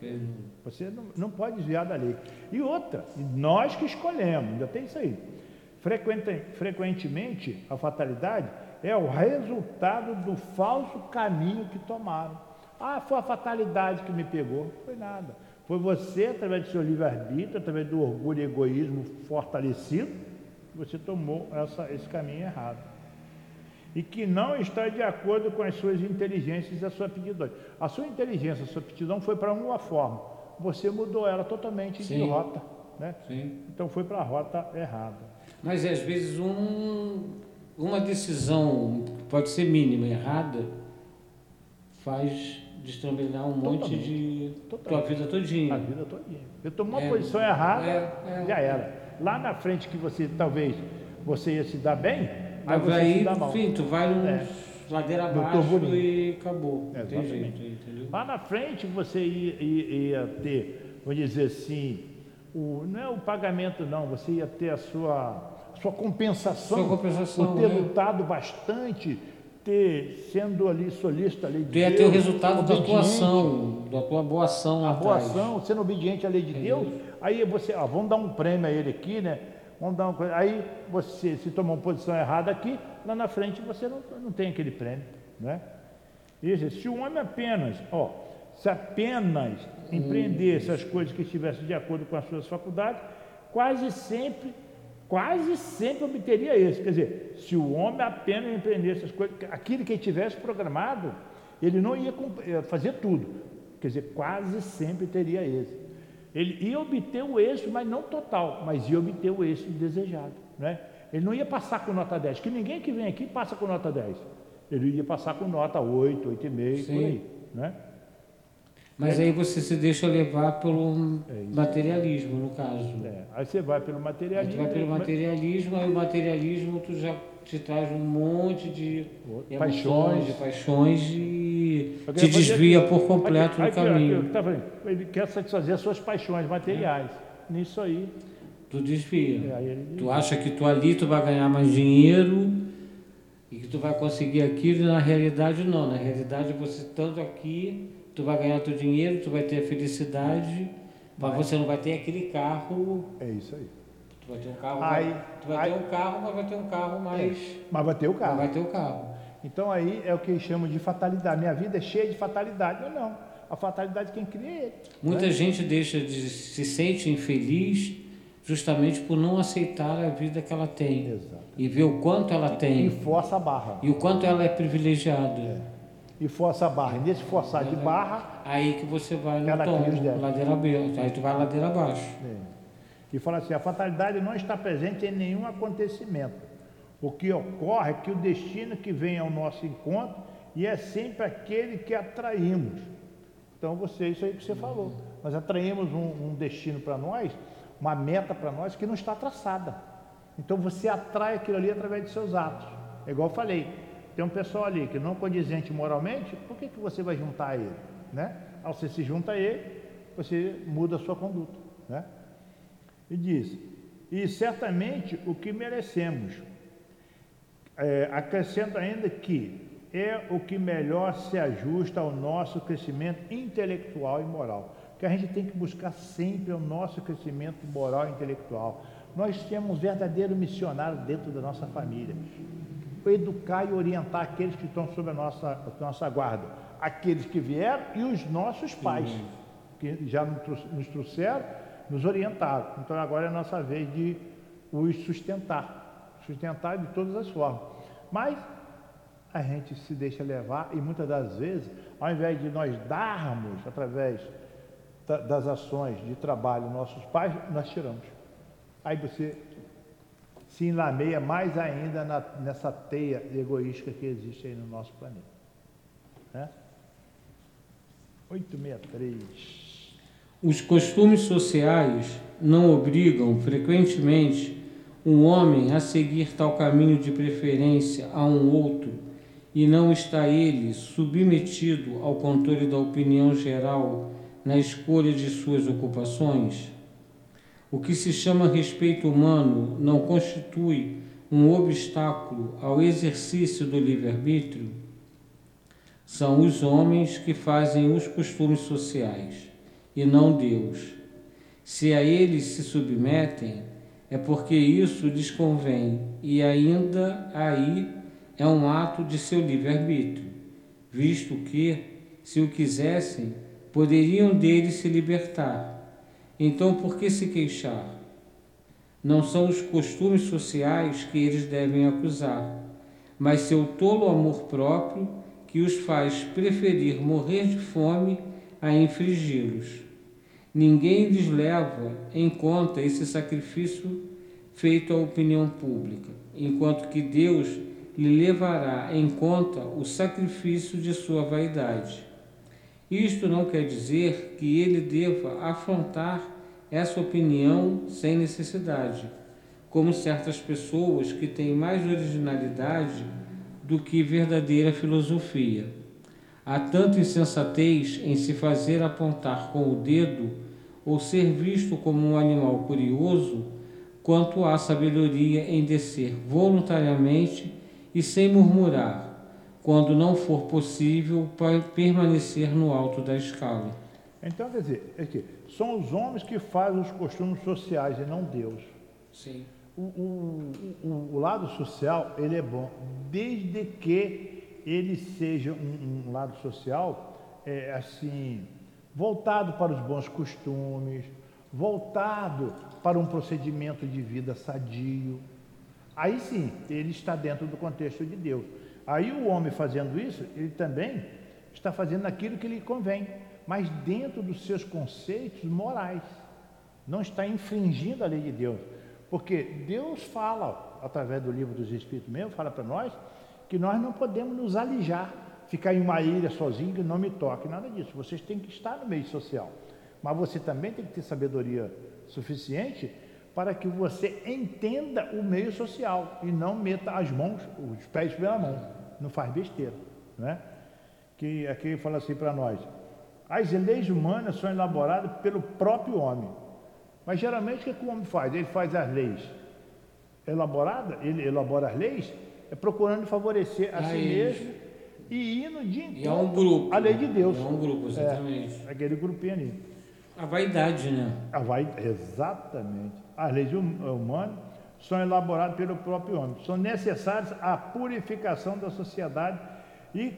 Você não, não pode desviar da lei. E outra, nós que escolhemos, ainda tem isso aí. Frequente, frequentemente, a fatalidade é o resultado do falso caminho que tomaram. Ah, foi a fatalidade que me pegou. Foi nada. Foi você, através do seu livre-arbítrio, através do orgulho e egoísmo fortalecido, que você tomou essa, esse caminho errado. E que não está de acordo com as suas inteligências e a sua aptidão. A sua inteligência, a sua aptidão foi para uma forma. Você mudou ela totalmente Sim. de rota. Né? Sim. Então foi para a rota errada. Mas às vezes um, uma decisão pode ser mínima, errada, faz destrambelhar um Totalmente. monte de Totalmente. tua vida todinha. A vida todinha. Eu tomou uma é, posição errada, é, é, já era. Lá na frente que você talvez você ia se dar bem, mas você aí, se mal. Tu vai um é. ladeira abaixo e acabou. É, tem jeito, entendeu? Lá na frente você ia, ia, ia ter, vamos dizer assim, o, não é o pagamento não, você ia ter a sua, a sua compensação, sua compensação por ter é. lutado bastante, ter sendo ali solista à lei de tu ia Deus. ter o resultado da tua ação, da tua boa ação. A boa ação, sendo obediente à lei de é Deus, aí você, ó, vamos dar um prêmio a ele aqui, né? Vamos dar uma coisa. Aí você se tomar uma posição errada aqui, lá na frente você não, não tem aquele prêmio, né? Isso, se o homem apenas, ó, se apenas empreendesse as coisas que estivessem de acordo com as suas faculdades, quase sempre, quase sempre obteria esse. Quer dizer, se o homem apenas empreendesse as coisas, aquilo que ele tivesse programado, ele não ia fazer tudo. Quer dizer, quase sempre teria esse. Ele ia obter o êxito, mas não total, mas ia obter o êxito desejado. Né? Ele não ia passar com nota 10, que ninguém que vem aqui passa com nota 10. Ele ia passar com nota 8, 8,5, por aí. Né? Mas aí você se deixa levar pelo é materialismo, no caso. É. Aí você vai pelo materialismo. Aí vai pelo materialismo, aí o materialismo tu já te traz um monte de paixões, de paixões e te desvia por completo no caminho. Tá ele quer satisfazer as suas paixões materiais. É. Nisso aí. Tu desvia. É, desvia. Tu acha que tu ali tu vai ganhar mais dinheiro e que tu vai conseguir aquilo, e na realidade não. Na realidade você estando aqui tu vai ganhar teu dinheiro, tu vai ter a felicidade, mas você não vai ter aquele carro. É isso aí. Tu vai ter um carro, aí, tu vai aí, ter um carro, mas vai ter um carro mais. É, mas vai ter o carro. Vai ter o carro. Então aí é o que chamam de fatalidade. Minha vida é cheia de fatalidade. Não, não. A fatalidade quem cria é ele. Muita né? gente deixa de se sente infeliz justamente por não aceitar a vida que ela tem. Exato. E ver o quanto ela tem. E força a barra. E o quanto ela é privilegiada. É e força a barra. E nesse forçar de barra. Aí que você vai no tom, ladeira aberta. Aí tu vai ladeira abaixo. É. E fala assim: a fatalidade não está presente em nenhum acontecimento. O que ocorre é que o destino que vem ao nosso encontro e é sempre aquele que atraímos. Então, você, isso aí que você falou. Nós atraímos um, um destino para nós, uma meta para nós que não está traçada. Então, você atrai aquilo ali através de seus atos. É igual eu falei, tem um pessoal ali que não condizente moralmente, por que, que você vai juntar a ele? Né? Ao você se junta a ele, você muda a sua conduta. Né? E diz, e certamente o que merecemos. É, acrescenta ainda que é o que melhor se ajusta ao nosso crescimento intelectual e moral. Que a gente tem que buscar sempre o nosso crescimento moral e intelectual. Nós temos um verdadeiro missionário dentro da nossa família educar e orientar aqueles que estão sob a nossa, a nossa guarda, aqueles que vieram e os nossos pais, Sim. que já nos trouxeram, nos orientaram. Então agora é a nossa vez de os sustentar, sustentar de todas as formas. Mas a gente se deixa levar e muitas das vezes, ao invés de nós darmos através das ações de trabalho nossos pais, nós tiramos. Aí você se enlameia mais ainda na, nessa teia egoísta que existe aí no nosso planeta. Né? 863. Os costumes sociais não obrigam frequentemente um homem a seguir tal caminho de preferência a um outro e não está ele submetido ao controle da opinião geral na escolha de suas ocupações? O que se chama respeito humano não constitui um obstáculo ao exercício do livre-arbítrio? São os homens que fazem os costumes sociais e não Deus. Se a eles se submetem, é porque isso lhes convém e ainda aí é um ato de seu livre-arbítrio, visto que, se o quisessem, poderiam dele se libertar. Então, por que se queixar? Não são os costumes sociais que eles devem acusar, mas seu tolo amor próprio que os faz preferir morrer de fome a infringi-los. Ninguém lhes leva em conta esse sacrifício feito à opinião pública, enquanto que Deus lhe levará em conta o sacrifício de sua vaidade. Isto não quer dizer que ele deva afrontar essa opinião sem necessidade, como certas pessoas que têm mais originalidade do que verdadeira filosofia. Há tanta insensatez em se fazer apontar com o dedo ou ser visto como um animal curioso, quanto há sabedoria em descer voluntariamente e sem murmurar, quando não for possível permanecer no alto da escala. Então, quer dizer, é que são os homens que fazem os costumes sociais e não Deus. Sim. O, o, o, o lado social, ele é bom, desde que ele seja um, um lado social, é, assim, voltado para os bons costumes, voltado para um procedimento de vida sadio. Aí sim, ele está dentro do contexto de Deus. Aí o homem fazendo isso, ele também está fazendo aquilo que lhe convém, mas dentro dos seus conceitos morais. Não está infringindo a lei de Deus. Porque Deus fala, através do livro dos Espíritos mesmo, fala para nós, que nós não podemos nos alijar, ficar em uma ilha sozinho que não me toque, nada disso. Vocês têm que estar no meio social. Mas você também tem que ter sabedoria suficiente para que você entenda o meio social e não meta as mãos, os pés pela mão não faz besteira. Né? Que aqui fala assim para nós: as leis humanas são elaboradas pelo próprio homem. Mas geralmente o que, é que o homem faz? Ele faz as leis elaboradas, ele elabora as leis, é procurando favorecer a, a si mesmo e indo de encontro e é um grupo, à lei de Deus. É um grupo, exatamente. É, aquele grupinho ali. A vaidade, né? A vaidade, exatamente. As leis hum, humanas são elaborados pelo próprio homem. São necessários à purificação da sociedade e,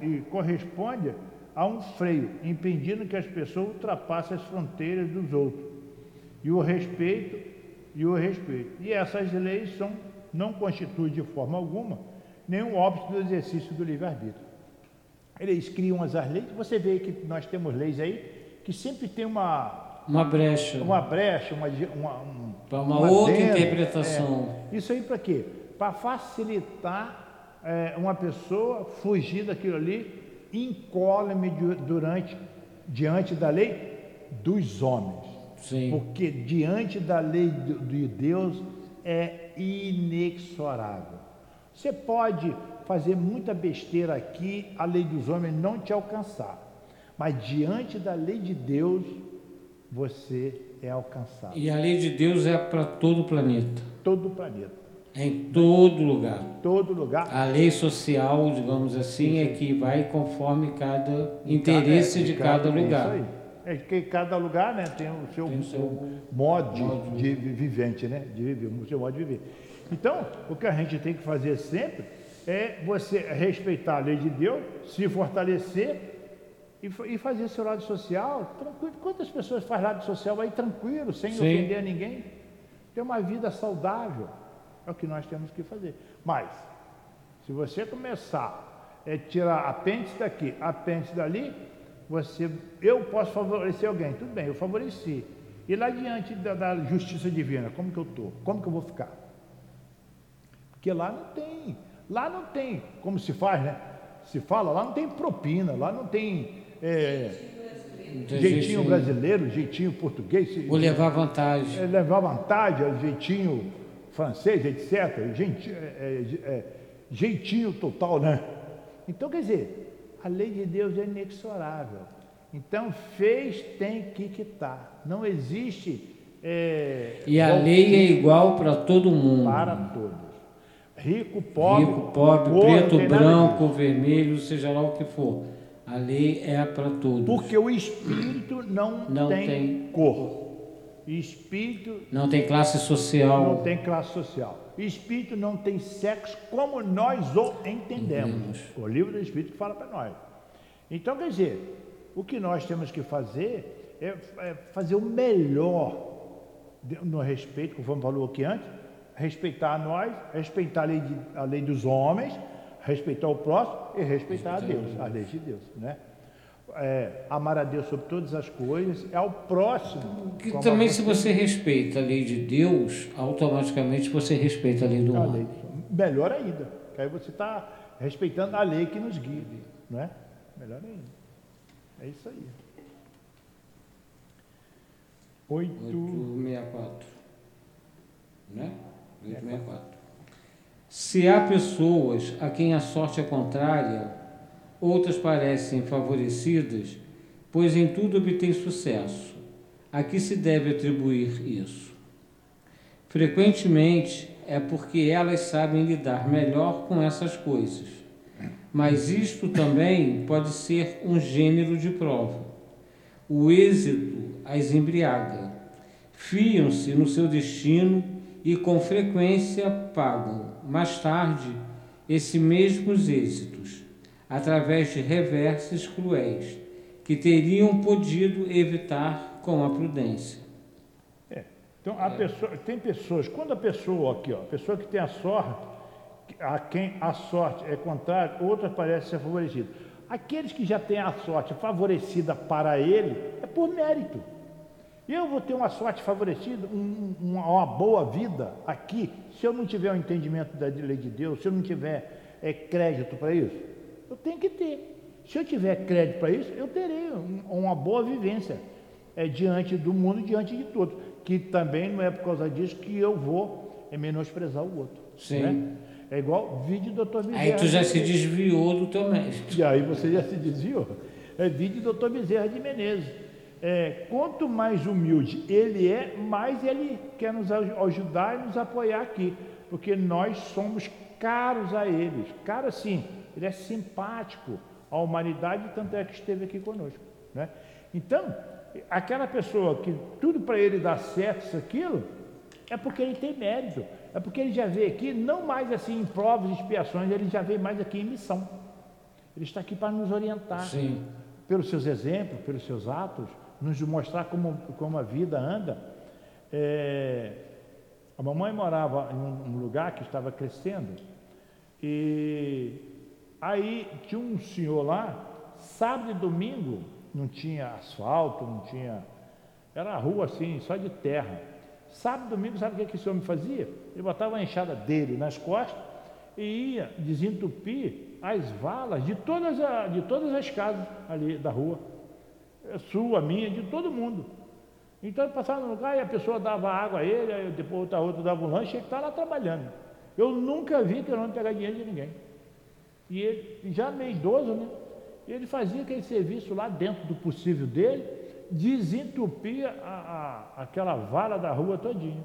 e corresponde a um freio, impedindo que as pessoas ultrapassem as fronteiras dos outros. E o respeito e o respeito. E essas leis são, não constituem de forma alguma nenhum óbito do exercício do livre-arbítrio. Eles criam as leis, você vê que nós temos leis aí que sempre tem uma uma brecha. Uma brecha, uma, uma, uma, uma outra interpretação. É. Isso aí para quê? Para facilitar é, uma pessoa fugir daquilo ali incólume durante, diante da lei dos homens. Sim. Porque diante da lei de Deus é inexorável. Você pode fazer muita besteira aqui, a lei dos homens não te alcançar. Mas diante da lei de Deus, você é alcançado. E a lei de Deus é para todo o planeta. Todo o planeta. É em todo lugar. Todo lugar. A lei social, digamos assim, é que vai conforme cada interesse cada, é, de cada, cada lugar. É isso aí. É que cada lugar né, tem o seu, tem o seu modo, modo de, de vivente, né? De viver, o seu modo de viver. Então, o que a gente tem que fazer sempre é você respeitar a lei de Deus, se fortalecer e, e fazer seu lado social tranquilo. Quantas pessoas faz lado social aí tranquilo, sem Sim. ofender a ninguém? Ter uma vida saudável. É o que nós temos que fazer. Mas, Se você começar a é, tirar apêndice daqui, apêndice dali, você, eu posso favorecer alguém. Tudo bem, eu favoreci. E lá diante da, da justiça divina, como que eu estou? Como que eu vou ficar? Porque lá não tem, lá não tem, como se faz, né? Se fala, lá não tem propina, lá não tem é, jeitinho brasileiro, jeitinho português. Vou levar vantagem. É, levar vantagem, jeitinho francês, etc. Jeitinho, é, é, é, jeitinho total, né? Então, quer dizer, a lei de Deus é inexorável. Então, fez, tem que quitar. Não existe. É, e a lei é igual para todo mundo. Para todos. Rico, pobre, Rico, pobre, cor, preto, branco, vermelho, seja lá o que for. A lei é para todos. Porque o espírito não, não tem, tem cor. Espírito não tem classe social. Não tem classe social. Espírito não tem sexo como nós o entendemos. O livro do Espírito que fala para nós. Então, quer dizer, o que nós temos que fazer é, é fazer o melhor no respeito, conforme falou aqui antes, respeitar a nós, respeitar a lei, de, a lei dos homens, respeitar o próximo e respeitar a Deus, a lei de Deus, né? É, amar a Deus sobre todas as coisas, é ao próximo. Que também, se você respeita a lei de Deus, automaticamente você respeita a lei do homem. Melhor ainda, que aí você está respeitando a lei que nos guia, não é? Melhor ainda. É isso aí. 864. Né? 864. Se há pessoas a quem a sorte é contrária, outras parecem favorecidas, pois em tudo obtém sucesso. A que se deve atribuir isso? Frequentemente é porque elas sabem lidar melhor com essas coisas. Mas isto também pode ser um gênero de prova. O êxito as embriaga. Fiam-se no seu destino e com frequência pagam, mais tarde, esses mesmos êxitos, através de reversos cruéis, que teriam podido evitar com a prudência. É. Então, é. pessoa, tem pessoas, quando a pessoa aqui, ó, a pessoa que tem a sorte, a quem a sorte é contrária, outra parece ser favorecida. Aqueles que já têm a sorte favorecida para ele, é por mérito. Eu vou ter uma sorte favorecida, um, uma, uma, boa vida aqui, se eu não tiver o um entendimento da lei de Deus, se eu não tiver é, crédito para isso. Eu tenho que ter. Se eu tiver crédito para isso, eu terei um, uma boa vivência é, diante do mundo, diante de todos. Que também não é por causa disso que eu vou é, menosprezar o outro. Sim. Né? É igual vídeo do doutor Bezerra. Aí tu já se desviou do teu mestre. E aí você já se desviou. É vídeo do doutor Bezerra de Menezes é, quanto mais humilde ele é, mais ele quer nos ajudar e nos apoiar aqui, porque nós somos caros a eles. Caro sim, ele é simpático à humanidade, tanto é que esteve aqui conosco. Né? Então, aquela pessoa que tudo para ele dá certo, isso, aquilo, é porque ele tem mérito, é porque ele já veio aqui, não mais assim em provas e expiações, ele já veio mais aqui em missão. Ele está aqui para nos orientar, Sim. pelos seus exemplos, pelos seus atos, nos mostrar como, como a vida anda. É, a mamãe morava em um lugar que estava crescendo e aí tinha um senhor lá, sábado e domingo, não tinha asfalto, não tinha. Era rua assim, só de terra. Sábado e domingo, sabe o que, que esse homem fazia? Ele botava a enxada dele nas costas e ia desentupir as valas de todas, a, de todas as casas ali da rua sua, minha, de todo mundo. Então ele passava no lugar e a pessoa dava água a ele, depois outra, outra dava um lanche ele estava lá trabalhando. Eu nunca vi que não pegar dinheiro de ninguém. E ele, já meio idoso, né? Ele fazia aquele serviço lá dentro do possível dele, desentupia a, a, aquela vara da rua todinha.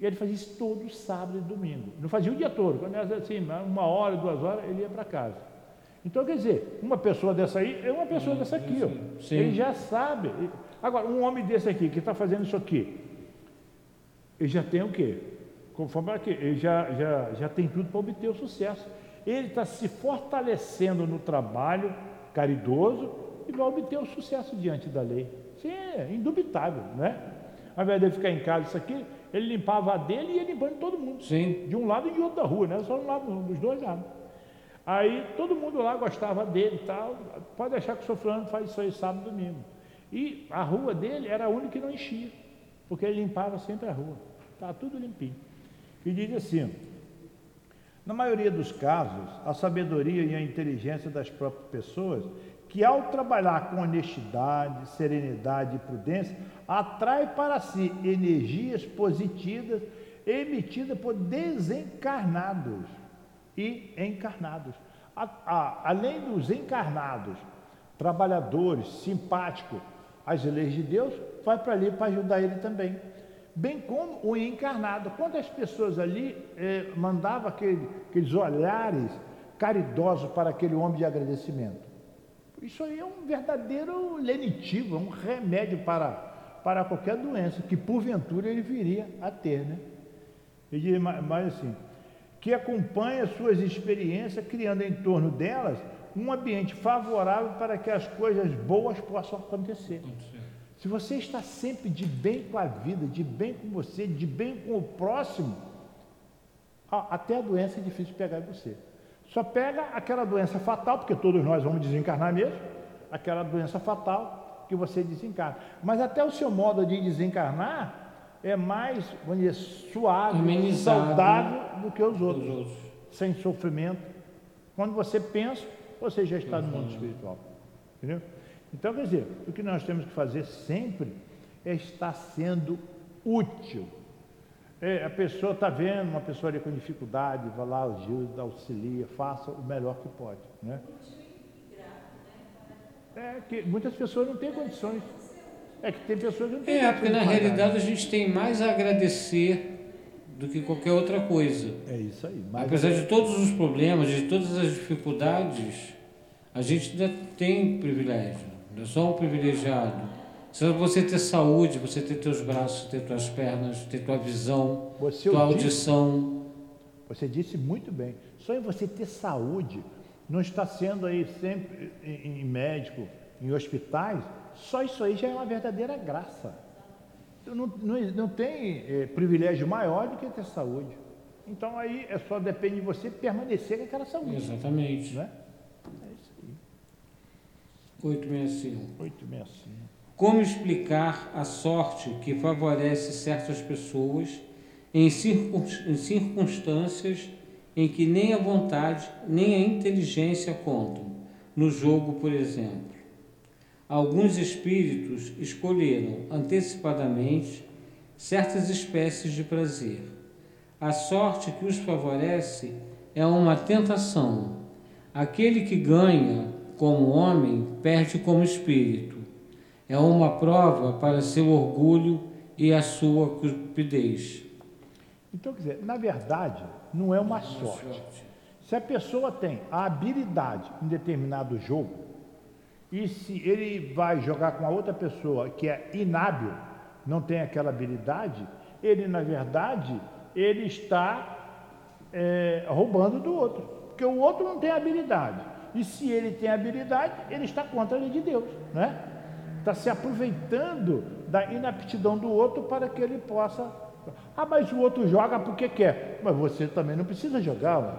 E ele fazia isso todo sábado e domingo. Não fazia o dia todo, quando era assim, uma hora, duas horas, ele ia para casa. Então, quer dizer, uma pessoa dessa aí é uma pessoa dessa aqui, ó. Sim. Ele já sabe. Agora, um homem desse aqui, que está fazendo isso aqui, ele já tem o quê? Conforme aqui, ele já, já, já tem tudo para obter o sucesso. Ele está se fortalecendo no trabalho caridoso e vai obter o sucesso diante da lei. Isso é indubitável, né? Ao invés de ele ficar em casa, isso aqui, Ele limpava a dele e ia limpando todo mundo. Sim. De um lado e de outro da rua, né? Só um lado, dos dois lados. Aí todo mundo lá gostava dele e tal. Pode achar que o sofrendo faz isso aí sábado e domingo. E a rua dele era a única que não enchia, porque ele limpava sempre a rua. Estava tudo limpinho. E diz assim: na maioria dos casos, a sabedoria e a inteligência das próprias pessoas, que ao trabalhar com honestidade, serenidade e prudência, atrai para si energias positivas emitidas por desencarnados e encarnados. A, a, além dos encarnados, trabalhadores, simpáticos às leis de Deus, vai para ali para ajudar ele também. Bem como o encarnado. Quantas pessoas ali eh, mandavam aquele, aqueles olhares caridosos para aquele homem de agradecimento? Isso aí é um verdadeiro lenitivo, é um remédio para, para qualquer doença que porventura ele viria a ter. Né? Ele mais assim, que acompanha suas experiências, criando em torno delas um ambiente favorável para que as coisas boas possam acontecer. Se você está sempre de bem com a vida, de bem com você, de bem com o próximo, até a doença é difícil pegar em você. Só pega aquela doença fatal, porque todos nós vamos desencarnar mesmo, aquela doença fatal que você desencarna. Mas até o seu modo de desencarnar é mais, dizer, suave, Amenizado saudável do que os outros, os outros. sem sofrimento. Quando você pensa, você já está no mundo espiritual. Entendeu? Então, quer dizer, o que nós temos que fazer sempre é estar sendo útil. É, a pessoa está vendo uma pessoa ali com dificuldade, vai lá, ajuda, auxilia, faça o melhor que pode. Né? É que muitas pessoas não têm condições é que tem pessoas que não têm É, porque na realidade a gente tem mais a agradecer do que qualquer outra coisa. É isso aí. Mas Apesar de todos os problemas, de todas as dificuldades, a gente ainda tem privilégio. Nós somos privilegiados. Se você ter saúde, você ter teus braços, ter tuas pernas, ter tua visão, você tua audição. Disse, você disse muito bem. Só em você ter saúde, não está sendo aí sempre em médico, em hospitais, só isso aí já é uma verdadeira graça. Não, não, não tem é, privilégio maior do que ter saúde. Então aí é só depende de você permanecer com aquela saúde. Exatamente. Né? É isso aí. 865. 865. Como explicar a sorte que favorece certas pessoas em circunstâncias em que nem a vontade nem a inteligência contam? No jogo, por exemplo. Alguns espíritos escolheram antecipadamente certas espécies de prazer. A sorte que os favorece é uma tentação. Aquele que ganha como homem perde como espírito. É uma prova para seu orgulho e a sua cupidez. Então, quer dizer, na verdade, não é uma, sorte. Se a pessoa tem a habilidade em determinado jogo, e se ele vai jogar com a outra pessoa que é inábil, não tem aquela habilidade, ele na verdade ele está é, roubando do outro, porque o outro não tem habilidade. E se ele tem habilidade, ele está contra a lei de Deus, né? Está se aproveitando da inaptidão do outro para que ele possa. Ah, mas o outro joga porque quer. Mas você também não precisa jogar. Né?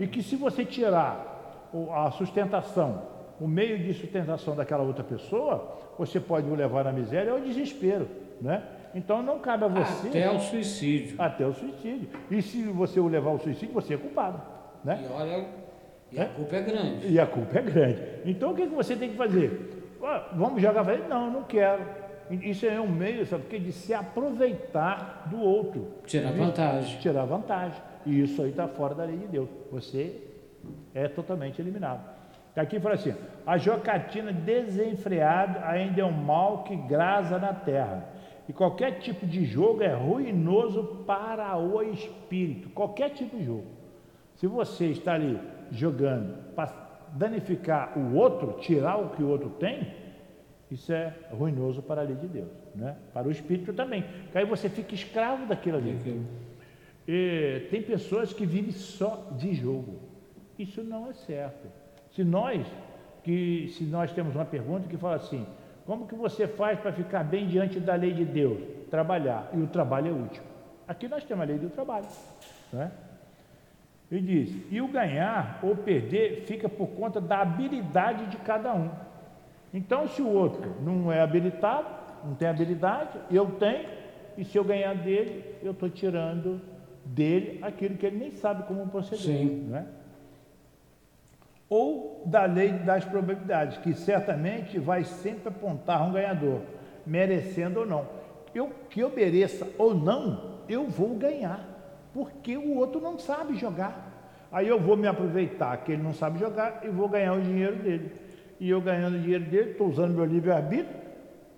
E que se você tirar a sustentação o meio de sustentação daquela outra pessoa, você pode o levar à miséria ou ao desespero, né? Então não cabe a você. Até o suicídio. Até o suicídio. E se você o levar ao suicídio, você é culpado. Né? E olha, e a culpa é grande. E a culpa é grande. Então o que, que você tem que fazer? vamos jogar ele? Não, não quero. Isso é um meio, sabe, porque de se aproveitar do outro. Tirar vantagem. Tirar vantagem. E isso aí está fora da lei de Deus. Você é totalmente eliminado. Aqui fala assim: a jocatina desenfreada ainda é um mal que grasa na terra. E qualquer tipo de jogo é ruinoso para o espírito. Qualquer tipo de jogo. Se você está ali jogando para danificar o outro, tirar o que o outro tem, isso é ruinoso para a lei de Deus, né? Para o espírito também. Porque aí você fica escravo daquilo ali. E tem pessoas que vivem só de jogo. Isso não é certo. Se nós, que se nós temos uma pergunta que fala assim, como que você faz para ficar bem diante da lei de Deus? Trabalhar. E o trabalho é útil. Aqui nós temos a lei do trabalho. Não é? Ele diz: e o ganhar ou perder fica por conta da habilidade de cada um. Então, se o outro não é habilitado, não tem habilidade, eu tenho, e se eu ganhar dele, eu estou tirando dele aquilo que ele nem sabe como proceder. Sim. Não é? Ou da lei das probabilidades, que certamente vai sempre apontar um ganhador, merecendo ou não. Eu que eu mereça ou não, eu vou ganhar, porque o outro não sabe jogar. Aí eu vou me aproveitar que ele não sabe jogar e vou ganhar o dinheiro dele. E eu ganhando o dinheiro dele, estou usando meu livre-arbítrio,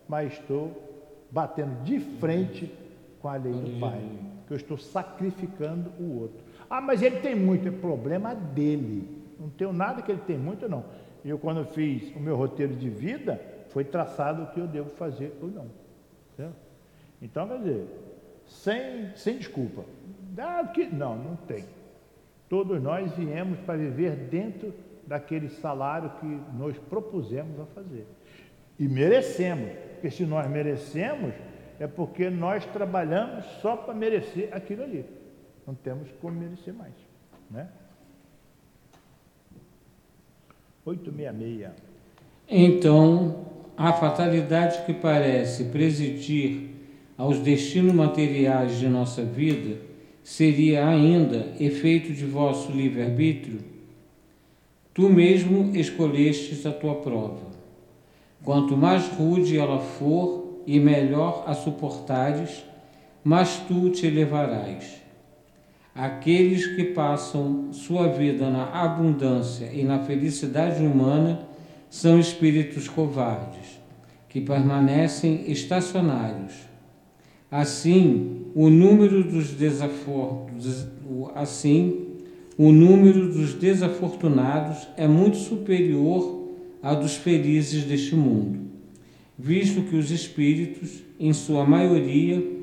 mas estou batendo de frente com a lei do Pai, que eu estou sacrificando o outro. Ah, mas ele tem muito, é problema dele. Não tenho nada que ele tem muito, não. Eu, quando fiz o meu roteiro de vida, foi traçado o que eu devo fazer ou não. Certo? Então, quer dizer, sem, sem desculpa. Ah, que, não, não tem. Todos nós viemos para viver dentro daquele salário que nos propusemos a fazer. E merecemos, porque se nós merecemos, é porque nós trabalhamos só para merecer aquilo ali. Não temos como merecer mais. Né? 866. Então, a fatalidade que parece presidir aos destinos materiais de nossa vida seria ainda efeito de vosso livre-arbítrio? Tu mesmo escolhestes a tua prova. Quanto mais rude ela for e melhor a suportares, mais tu te elevarás. Aqueles que passam sua vida na abundância e na felicidade humana são espíritos covardes, que permanecem estacionários. Assim, o número dos desafortunados, assim, o número dos desafortunados é muito superior ao dos felizes deste mundo, visto que os espíritos, em sua maioria,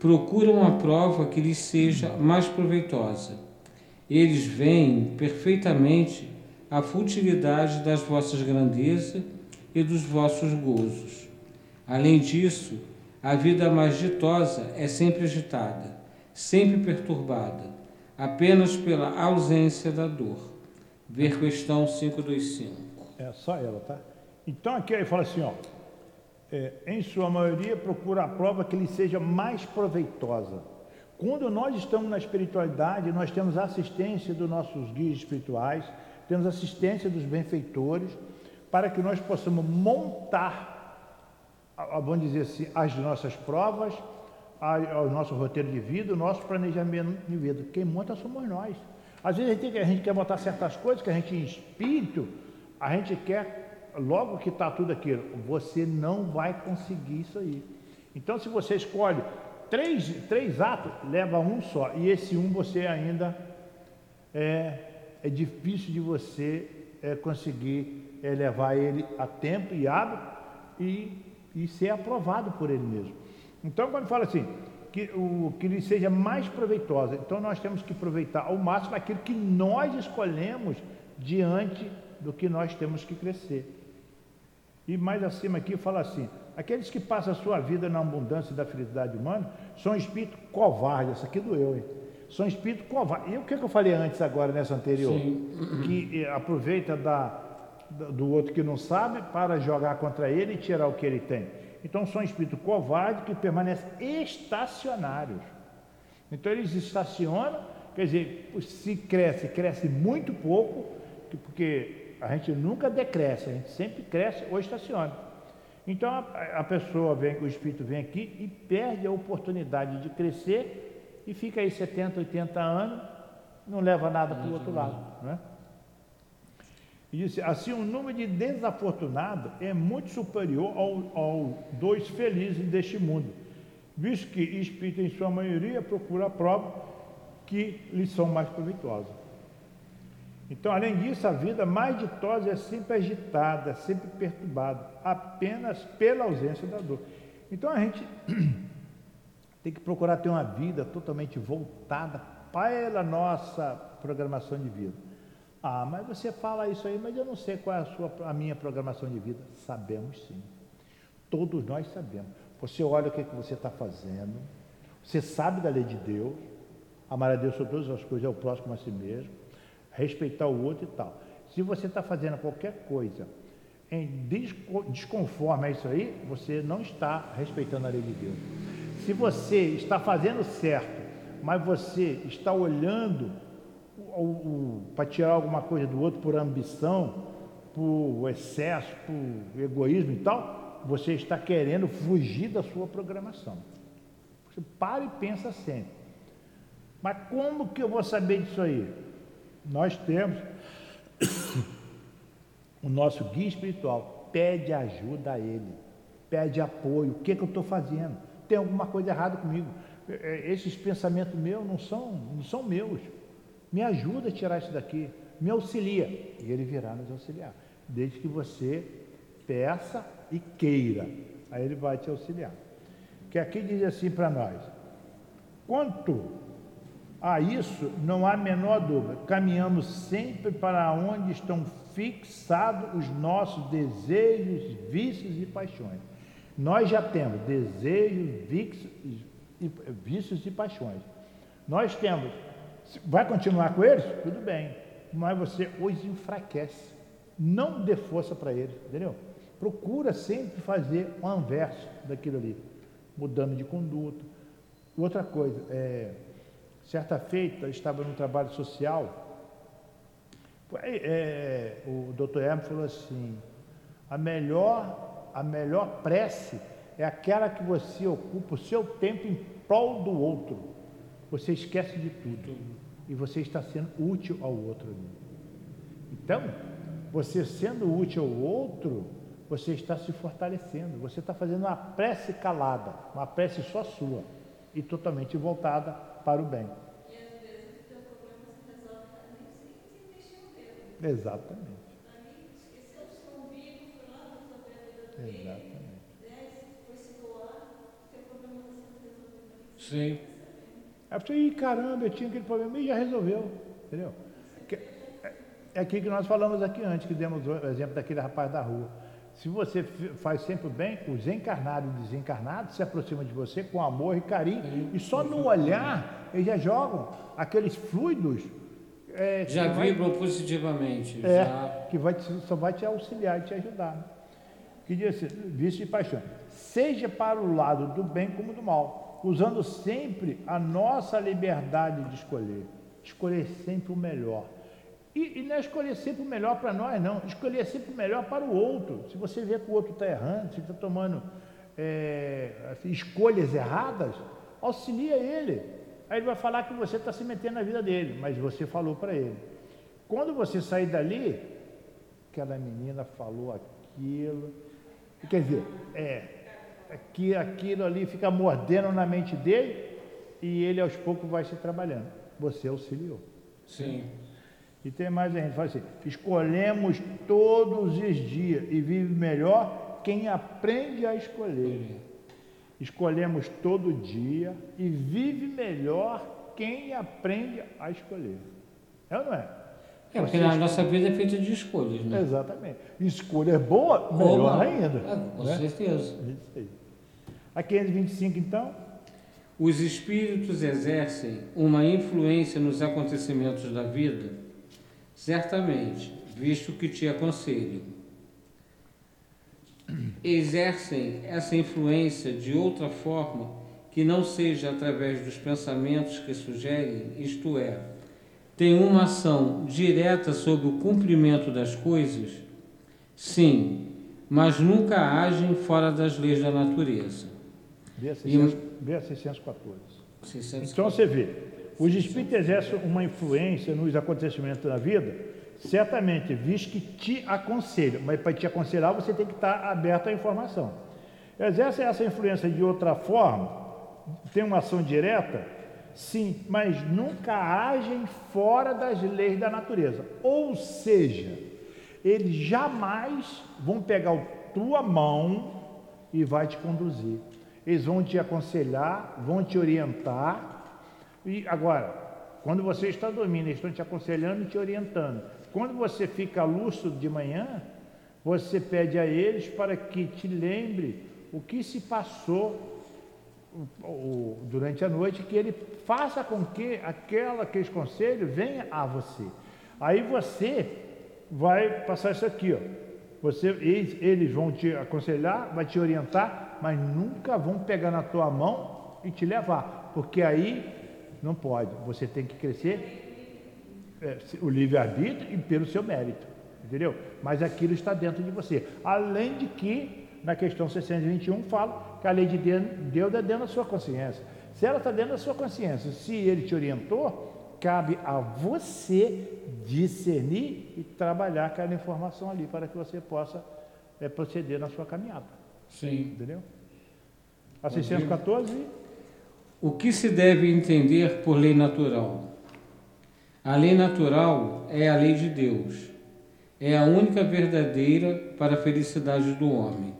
procuram a prova que lhes seja mais proveitosa. Eles veem perfeitamente a futilidade das vossas grandezas e dos vossos gozos. Além disso, a vida mais ditosa é sempre agitada, sempre perturbada, apenas pela ausência da dor. Ver questão 525. É só ela, tá? Então aqui ele fala assim, ó é, em sua maioria, procura a prova que lhe seja mais proveitosa. Quando nós estamos na espiritualidade, nós temos assistência dos nossos guias espirituais, temos assistência dos benfeitores, para que nós possamos montar, vamos dizer assim, as nossas provas, o nosso roteiro de vida, o nosso planejamento de vida. Quem monta somos nós. Às vezes a gente, a gente quer botar certas coisas que a gente, em espírito, a gente quer logo que está tudo aquilo, você não vai conseguir isso aí. Então, se você escolhe três, três atos, leva um só. E esse um você ainda é, é difícil de você é, conseguir é, levar ele a tempo e hábito e, e ser aprovado por ele mesmo. Então, quando fala assim, que, o, que ele seja mais proveitosa, então nós temos que aproveitar ao máximo aquilo que nós escolhemos diante do que nós temos que crescer. E mais acima aqui fala assim: aqueles que passam a sua vida na abundância da felicidade humana são espíritos covardes. Isso aqui doeu, hein? São espíritos covardes. E o que, que eu falei antes, agora, nessa anterior? Sim. Que eh, aproveita da, do outro que não sabe para jogar contra ele e tirar o que ele tem. Então, são espíritos covardes que permanecem estacionários. Então, eles estacionam, quer dizer, se cresce, cresce muito pouco, porque a gente nunca decresce, a gente sempre cresce ou estaciona. Então a, a pessoa vem, o espírito vem aqui e perde a oportunidade de crescer e fica aí 70, 80 anos, não leva nada para o outro lado. Né? E disse, assim, o número de desafortunados é muito superior ao, ao dos felizes deste mundo, visto que espírito, em sua maioria, procura a prova que lhes são mais proveitosas. Então, além disso, a vida mais ditosa é sempre agitada, sempre perturbada, apenas pela ausência da dor. Então, a gente <clears throat> tem que procurar ter uma vida totalmente voltada pela nossa programação de vida. Ah, mas você fala isso aí, mas eu não sei qual é a, sua, a minha programação de vida. Sabemos sim. Todos nós sabemos. Você olha o que, que você está fazendo, Você sabe da lei de Deus, amar a Deus sobre todas as coisas, é o próximo a si mesmo, respeitar o outro e tal. Se você está fazendo qualquer coisa em desconforme a isso aí, você não está respeitando a lei de Deus. Se você está fazendo certo, mas você está olhando para tirar alguma coisa do outro por ambição, por excesso, por egoísmo e tal, você está querendo fugir da sua programação. Você para e pensa sempre. Mas como que eu vou saber disso aí? Nós temos <coughs> o nosso guia espiritual. Pede ajuda a ele, pede apoio. O que, que eu estou fazendo? Tem alguma coisa errada comigo? É, é, esses pensamentos meus não são, não são meus. Me ajuda a tirar isso daqui, me auxilia. E ele virá nos auxiliar, desde que você peça e queira. Aí ele vai te auxiliar. Que aqui diz assim para nós: quanto a isso, não há menor dúvida, caminhamos sempre para onde estão fixados os nossos desejos, vícios e paixões. Nós já temos desejos, vícios e paixões. Nós temos Vai continuar com eles? Tudo bem. Mas você os enfraquece. Não dê força para eles, entendeu? Procura sempre fazer o anverso daquilo ali, mudando de conduta. Outra coisa, é, certa feita, estava no trabalho social, é, o doutor Hermes falou assim, a melhor, a melhor prece é aquela que você ocupa o seu tempo em prol do outro. Você esquece de tudo e você está sendo útil ao outro. Então, você sendo útil ao outro, você está se fortalecendo, você está fazendo uma prece calada, uma prece só sua e totalmente voltada para o bem. E às vezes o teu problema se resolve nem sem mexer no dedo. Exatamente. Esqueceu o seu umbigo, foi lá resolver a vida dele. Exatamente. O. Sim. Aí eu falei, caramba, eu tinha aquele problema e já resolveu, entendeu? É, é aquilo que nós falamos aqui antes, que demos o exemplo daquele rapaz da rua. Se você faz sempre o bem, os encarnados e desencarnados se aproximam de você com amor e carinho. E só no olhar eles já jogam aqueles fluidos. É, já vibram positivamente. É, já... que vai, só vai te auxiliar e te ajudar. Né? Que diz assim, vício e paixão. Seja para o lado do bem como do mal usando sempre a nossa liberdade de escolher. Escolher sempre o melhor. E, e não é escolher sempre o melhor para nós, não. Escolher sempre o melhor para o outro. Se você vê que o outro está errando, se está tomando é, assim, escolhas erradas, auxilia ele. Aí ele vai falar que você está se metendo na vida dele, mas você falou para ele. Quando você sair dali, aquela menina falou aquilo. Quer dizer, é, que aquilo ali fica mordendo na mente dele e ele aos poucos vai se trabalhando. Você auxiliou. Sim. E tem mais a gente fala assim: escolhemos todos os dias e vive melhor quem aprende a escolher. Escolhemos todo dia e vive melhor quem aprende a escolher. É ou não é? É, porque a nossa vida é feita de escolhas, né? Exatamente. Escolha é boa, melhor Oba. ainda. É, com né? certeza. A 525, então. Os espíritos exercem uma influência nos acontecimentos da vida? Certamente, visto que te aconselho. Exercem essa influência de outra forma que não seja através dos pensamentos que sugerem, isto é, tem uma ação direta sobre o cumprimento das coisas? Sim, mas nunca agem fora das leis da natureza. B614. 614. Então você vê, os espíritos exercem uma influência nos acontecimentos da vida, certamente, visto que te aconselham, mas para te aconselhar você tem que estar aberto à informação. Exercem essa influência de outra forma, tem uma ação direta, sim, mas nunca agem fora das leis da natureza. Ou seja, eles jamais vão pegar a tua mão e vai te conduzir. Eles vão te aconselhar, vão te orientar. E agora, quando você está dormindo, eles estão te aconselhando e te orientando. Quando você fica lúcido de manhã, você pede a eles para que te lembre o que se passou durante a noite, que ele faça com que aquela, aqueles conselhos venha a você. Aí você vai passar isso aqui, ó. Você, eles, eles vão te aconselhar, vai te orientar, mas nunca vão pegar na tua mão e te levar, porque aí não pode. Você tem que crescer é, o livre-arbítrio e pelo seu mérito, entendeu? Mas aquilo está dentro de você. Além de que, na questão 621, fala que a lei de Deus é dentro da sua consciência. Se ela está dentro da sua consciência, se ele te orientou, cabe a você discernir e trabalhar aquela informação ali para que você possa é, proceder na sua caminhada. Sim. Entendeu? A 614. O que se deve entender por lei natural? A lei natural é a lei de Deus. É a única verdadeira para a felicidade do homem.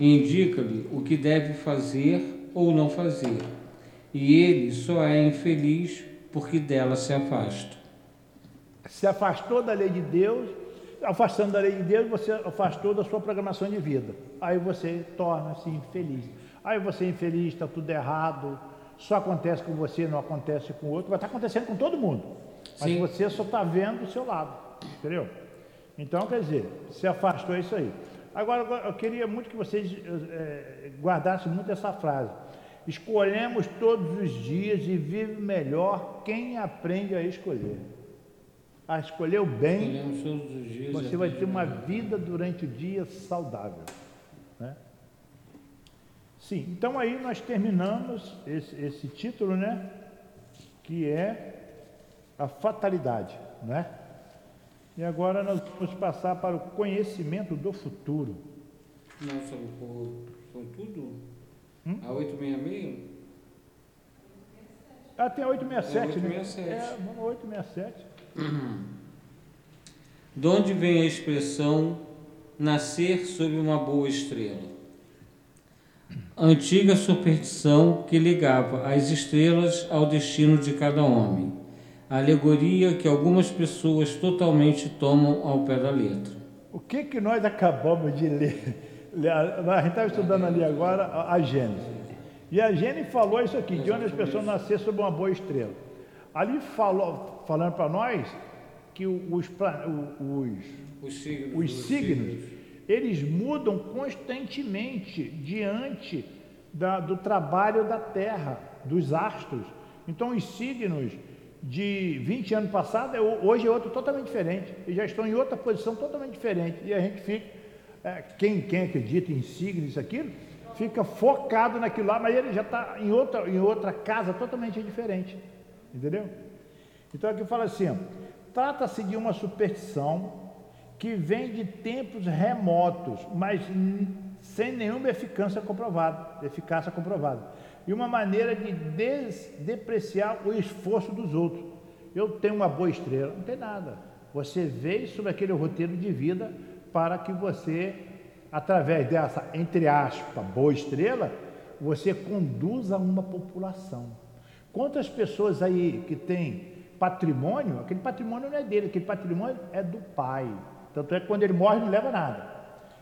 Indica-lhe o que deve fazer ou não fazer. E ele só é infeliz porque dela se afasta. Se afastou da lei de Deus, afastando da lei de Deus, você afastou da sua programação de vida. Aí você torna-se infeliz. Aí você é infeliz, está tudo errado, só acontece com você, não acontece com o outro, vai estar acontecendo com todo mundo. Mas Sim. você só está vendo o seu lado, entendeu? Então, quer dizer, se afastou é isso aí. Agora, eu queria muito que vocês é, guardassem muito essa frase. Escolhemos todos os dias e vive melhor quem aprende a escolher. A escolher o bem, você vai ter uma vida durante o dia saudável. Né? Sim, então aí nós terminamos esse, esse título, né? Que é a fatalidade, né? E agora nós vamos passar para o conhecimento do futuro. Nossa, foi tudo? Hum? A 866? Ah, tem a 867, é 867. né? É, vamos 867. Uhum. <clears throat> De onde vem a expressão nascer sob uma boa estrela? Antiga superstição que ligava as estrelas ao destino de cada homem. Alegoria que algumas pessoas totalmente tomam ao pé da letra. O que, que nós acabamos de ler? <laughs> A gente estava estudando ali agora a Gênesis. E a Gênesis falou isso aqui, de onde as pessoas nasceram sob uma boa estrela. Ali falou, falando para nós que os, os, os, signos, os signos, eles mudam constantemente diante da, do trabalho da Terra, dos astros. Então, os signos de 20 anos passados, hoje é outro totalmente diferente. Eles já estão em outra posição totalmente diferente. E a gente fica, é, quem, quem acredita em signos, isso aquilo, fica focado naquilo lá, mas ele já está em outra, em outra casa totalmente diferente. Entendeu? Então aqui fala assim: trata-se de uma superstição que vem de tempos remotos, mas sem nenhuma eficácia comprovada, eficácia comprovada e uma maneira de depreciar o esforço dos outros. Eu tenho uma boa estrela, não tem nada. Você veio sobre aquele roteiro de vida para que você, através dessa, entre aspas, boa estrela, você conduza uma população. Quantas pessoas aí que têm patrimônio, aquele patrimônio não é dele, aquele patrimônio é do pai. Tanto é que quando ele morre não leva nada.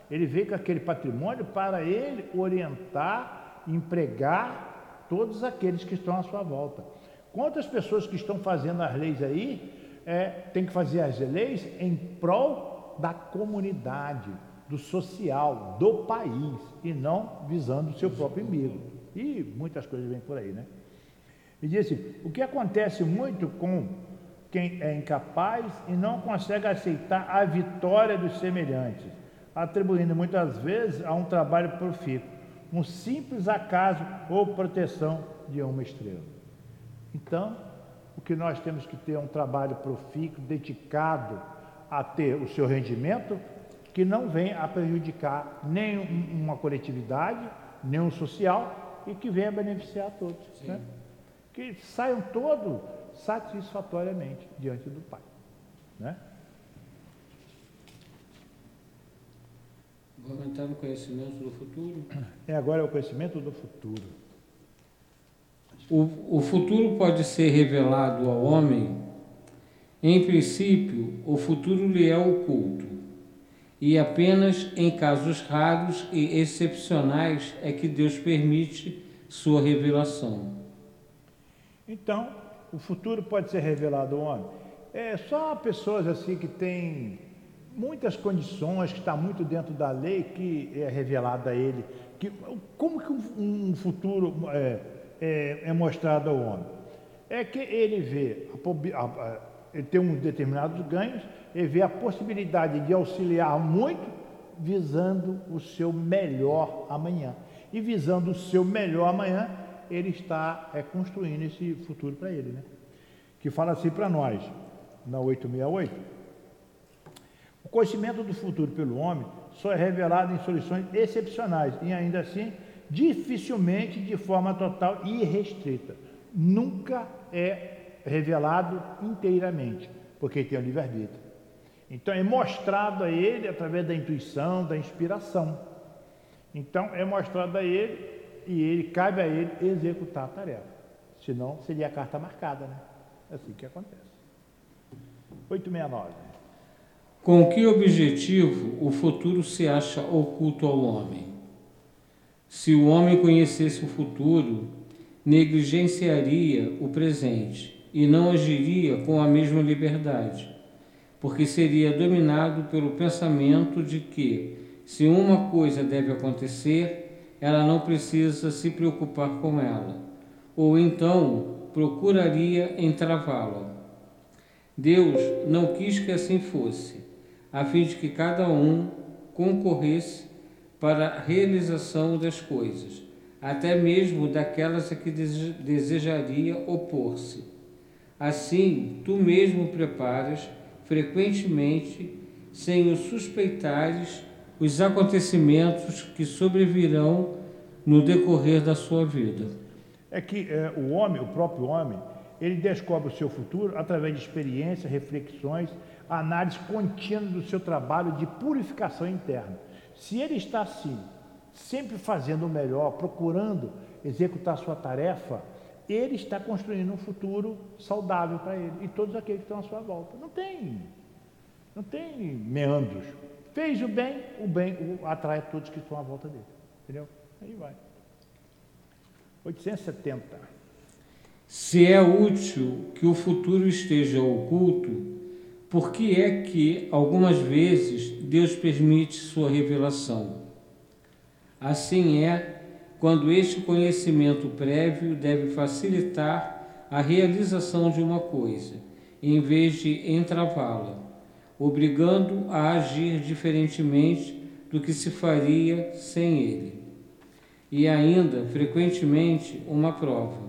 Ele veio com aquele patrimônio para ele orientar, empregar todos aqueles que estão à sua volta. Quantas pessoas que estão fazendo as leis aí é, tem que fazer as leis em prol da comunidade, do social, do país e não visando o seu próprio umbigo. E muitas coisas vêm por aí, né? E disse: assim, o que acontece muito com quem é incapaz e não consegue aceitar a vitória dos semelhantes, atribuindo muitas vezes a um trabalho profícuo um simples acaso ou proteção de uma estrela. Então, o que nós temos que ter é um trabalho profícuo, dedicado a ter o seu rendimento, que não venha a prejudicar nem uma coletividade, nem um social e que venha beneficiar a todos. Né? Que saiam todos satisfatoriamente diante do Pai. Né? Entrar no conhecimento do futuro? É, agora é o conhecimento do futuro. O, o futuro pode ser revelado ao homem? Em princípio, o futuro lhe é oculto, e apenas em casos raros e excepcionais é que Deus permite sua revelação. Então, o futuro pode ser revelado ao homem. É só pessoas assim que têm muitas condições, que está muito dentro da lei, que é revelado a ele. Que, como que um, futuro é, é, é, mostrado ao homem? É que ele vê, a, a, ele tem um determinados ganhos, ele vê a possibilidade de auxiliar muito, visando o seu melhor amanhã. E visando o seu melhor amanhã, ele está é, construindo esse futuro para ele, né? Que fala assim para nós, na 868, o conhecimento do futuro pelo homem só é revelado em soluções excepcionais e ainda assim dificilmente de forma total e restrita. Nunca é revelado inteiramente, porque tem o livre-arbítrio. Então é mostrado a ele através da intuição, da inspiração. Então é mostrado a ele e ele cabe a ele executar a tarefa. Senão seria a carta marcada, né? É assim que acontece. 869. Com que objetivo o futuro se acha oculto ao homem? Se o homem conhecesse o futuro, negligenciaria o presente e não agiria com a mesma liberdade, porque seria dominado pelo pensamento de que, se uma coisa deve acontecer, ela não precisa se preocupar com ela, ou então procuraria entravá-la. Deus não quis que assim fosse, a fim de que cada um concorresse para a realização das coisas, até mesmo daquelas a que desejaria opor-se. Assim, tu mesmo preparas frequentemente, sem o suspeitares, os acontecimentos que sobrevirão no decorrer da sua vida. É que é, o homem, o próprio homem, ele descobre o seu futuro através de experiências, reflexões, análise contínua do seu trabalho de purificação interna. Se ele está assim, sempre fazendo o melhor, procurando executar sua tarefa, ele está construindo um futuro saudável para ele e todos aqueles que estão à sua volta. Não tem, não tem meandros. Fez o bem, o bem atrai todos que estão à volta dele. Entendeu? Aí vai. 870. Se é útil que o futuro esteja oculto, por que é que algumas vezes Deus permite sua revelação? Assim é quando este conhecimento prévio deve facilitar a realização de uma coisa, em vez de entravá-la obrigando a agir diferentemente do que se faria sem ele. E ainda, frequentemente, uma prova.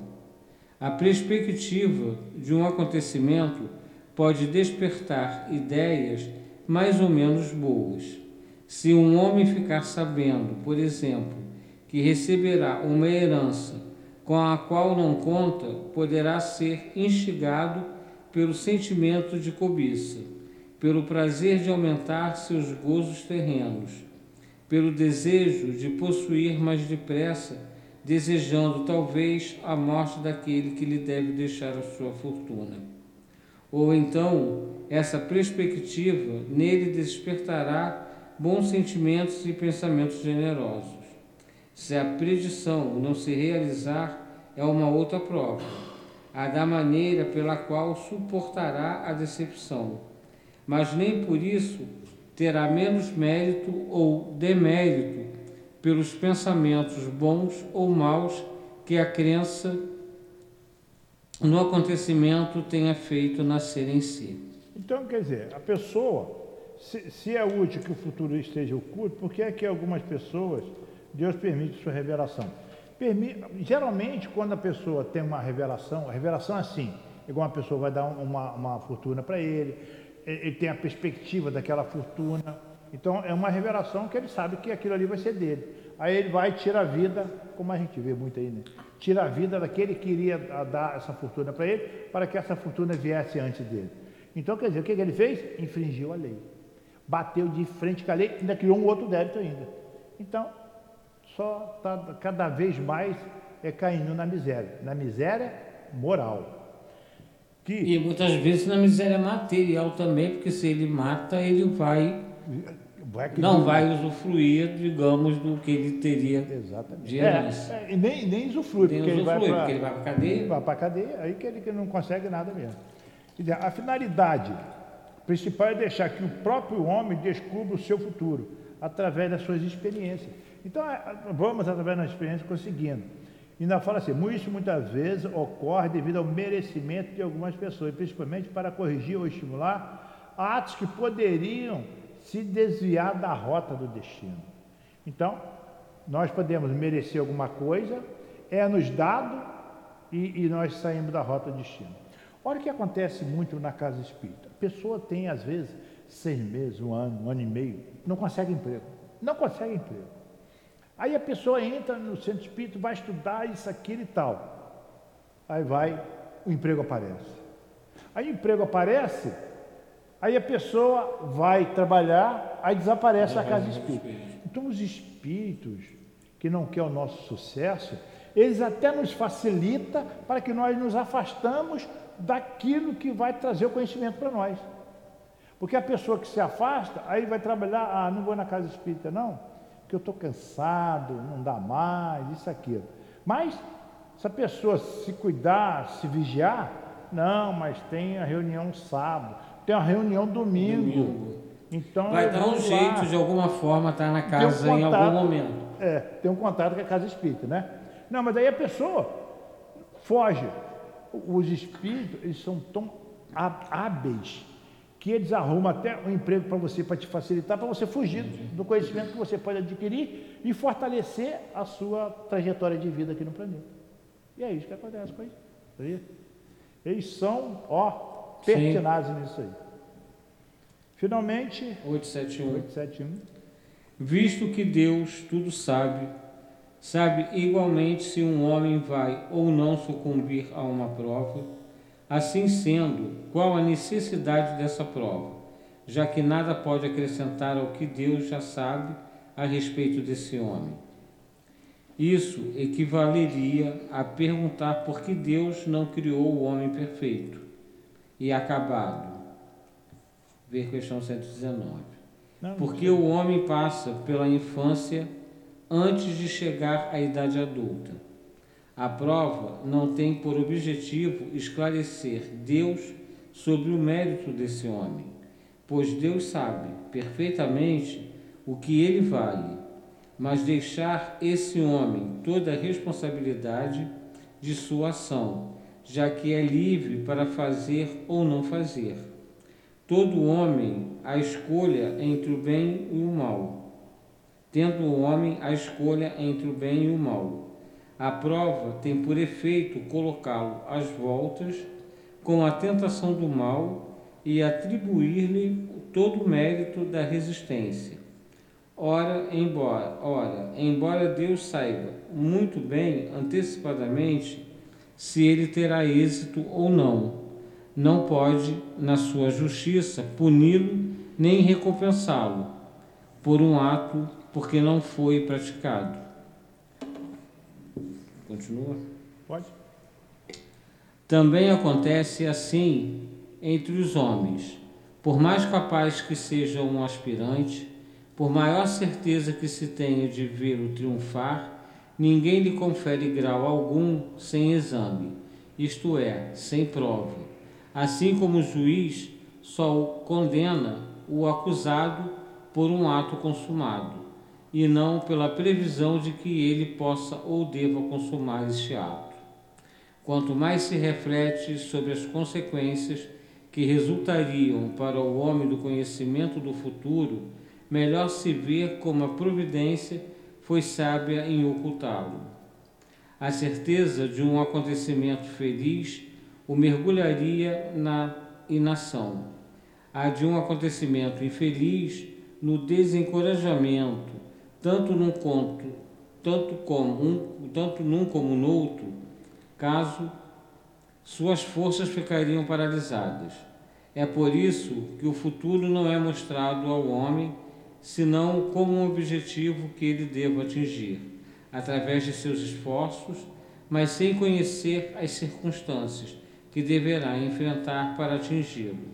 A perspectiva de um acontecimento pode despertar ideias mais ou menos boas. Se um homem ficar sabendo, por exemplo, que receberá uma herança com a qual não conta, poderá ser instigado pelo sentimento de cobiça pelo prazer de aumentar seus gozos terrenos, pelo desejo de possuir mais depressa, desejando talvez a morte daquele que lhe deve deixar a sua fortuna. Ou então, essa perspectiva nele despertará bons sentimentos e pensamentos generosos. Se a predição não se realizar, é uma outra prova, a da maneira pela qual suportará a decepção mas nem por isso terá menos mérito ou demérito pelos pensamentos bons ou maus que a crença no acontecimento tenha feito nascer em si. Então, quer dizer, a pessoa, se, se é útil que o futuro esteja oculto, por que é que algumas pessoas Deus permite sua revelação? Permite, geralmente, quando a pessoa tem uma revelação, a revelação é assim, igual uma pessoa vai dar uma, uma fortuna para ele, ele tem a perspectiva daquela fortuna. Então é uma revelação que ele sabe que aquilo ali vai ser dele. Aí ele vai e tira a vida, como a gente vê muito aí, né? Tira a vida daquele que iria dar essa fortuna para ele, para que essa fortuna viesse antes dele. Então, quer dizer, o que ele fez? Infringiu a lei. Bateu de frente com a lei, ainda criou um outro débito ainda. Então, só está cada vez mais é caindo na miséria. Na miséria moral. Que... E muitas vezes na miséria material também, porque se ele mata, ele vai vai não vai usufruir, digamos, do que ele teria Exatamente. de herança. É, é, e nem, nem usufrui, nem porque, usufrui ele vai para a cadeia. Vai para a cadeia, aí que ele que não consegue nada mesmo. Dizer, a finalidade principal é deixar que o próprio homem descubra o seu futuro, através das suas experiências. Então, vamos, através das experiências, conseguindo. E ainda fala assim, isso muitas vezes ocorre devido ao merecimento de algumas pessoas, principalmente para corrigir ou estimular atos que poderiam se desviar da rota do destino. Então, nós podemos merecer alguma coisa, é nos dado e, e nós saímos da rota do destino. Olha o que acontece muito na casa espírita. A pessoa tem, às vezes, seis meses, um ano, um ano e meio, não consegue emprego. Não consegue emprego. Aí a pessoa entra no centro espírita, vai estudar isso, aquilo e tal. Aí vai, o emprego aparece. Aí o emprego aparece, Aí a pessoa vai trabalhar, aí desaparece a casa espírita. Então os espíritos que não querem o nosso sucesso, eles até nos facilitam para que nós nos afastamos daquilo que vai trazer o conhecimento para nós. Porque a pessoa que se afasta, aí vai trabalhar, ah, não vou na casa espírita não, porque eu estou cansado, não dá mais, isso, aquilo. Mas, se a pessoa se cuidar, se vigiar, não, mas tem a reunião sábado, tem uma reunião domingo. domingo. Então vai dar um jeito lá. de alguma forma estar tá na casa um contato, em algum momento. É, tem um contato com a casa espírita, né? Não, mas aí a pessoa foge. Os espíritos, eles são tão hábeis que eles arrumam até um emprego para você, para te facilitar, para você fugir do conhecimento que você pode adquirir e fortalecer a sua trajetória de vida aqui no planeta. E é isso que acontece com eles. Eles são, ó, pertinazes nisso aí. Finalmente, 871. 871. Visto que Deus tudo sabe, sabe igualmente se um homem vai ou não sucumbir a uma prova, assim sendo, qual a necessidade dessa prova, já que nada pode acrescentar ao que Deus já sabe a respeito desse homem. Isso equivaleria a perguntar por que Deus não criou o homem perfeito e acabado. Ver questão 119. Não, Porque o homem passa pela infância antes de chegar à idade adulta. A prova não tem por objetivo esclarecer Deus sobre o mérito desse homem, pois Deus sabe perfeitamente o que ele vale, mas deixar esse homem toda a responsabilidade de sua ação já que é livre para fazer ou não fazer. Todo homem a escolha entre o bem e o mal, tendo o homem a escolha entre o bem e o mal. A prova tem por efeito colocá-lo às voltas com a tentação do mal e atribuir-lhe todo o mérito da resistência. Ora, embora, ora, embora Deus saiba muito bem antecipadamente se ele terá êxito ou não. Não pode, na sua justiça, puni-lo nem recompensá-lo por um ato porque não foi praticado. Continua? Pode. Também acontece assim entre os homens. Por mais capaz que seja um aspirante, por maior certeza que se tenha de vê-lo triunfar, ninguém lhe confere grau algum sem exame, isto é, sem prova. Assim como o juiz só condena o acusado por um ato consumado, e não pela previsão de que ele possa ou deva consumar este ato. Quanto mais se reflete sobre as consequências que resultariam para o homem do conhecimento do futuro, melhor se vê como a providência foi sábia em ocultá-lo. A certeza de um acontecimento feliz o mergulharia na inação. A de um acontecimento infeliz no desencorajamento, tanto num conto, tanto como um, tanto num como no outro, caso suas forças ficariam paralisadas. É por isso que o futuro não é mostrado ao homem senão como um objetivo que ele deva atingir, através de seus esforços, mas sem conhecer as circunstâncias que deverá enfrentar para atingi-lo.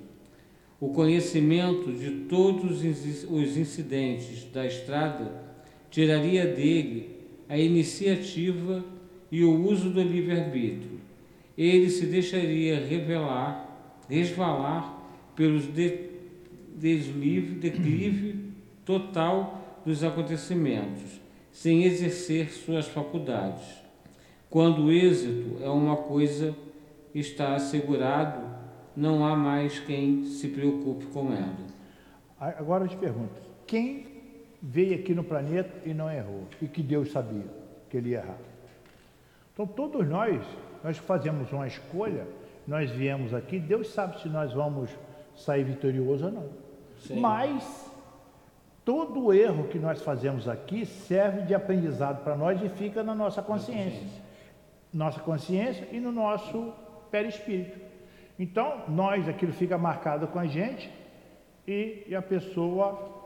O conhecimento de todos os incidentes da estrada tiraria dele a iniciativa e o uso do livre-arbítrio. Ele se deixaria revelar, resvalar pelos de, deslive, declive total dos acontecimentos, sem exercer suas faculdades. Quando o êxito é uma coisa está assegurado, não há mais quem se preocupe com ela. Agora eu te pergunto, quem veio aqui no planeta e não errou, e que Deus sabia que ele ia errar? Então todos nós, nós fazemos uma escolha, nós viemos aqui, Deus sabe se nós vamos sair vitorioso ou não. Sim. Mas todo erro que nós fazemos aqui serve de aprendizado para nós e fica na nossa consciência. Nossa consciência e no nosso perispírito. Então, nós, aquilo fica marcado com a gente e, e a pessoa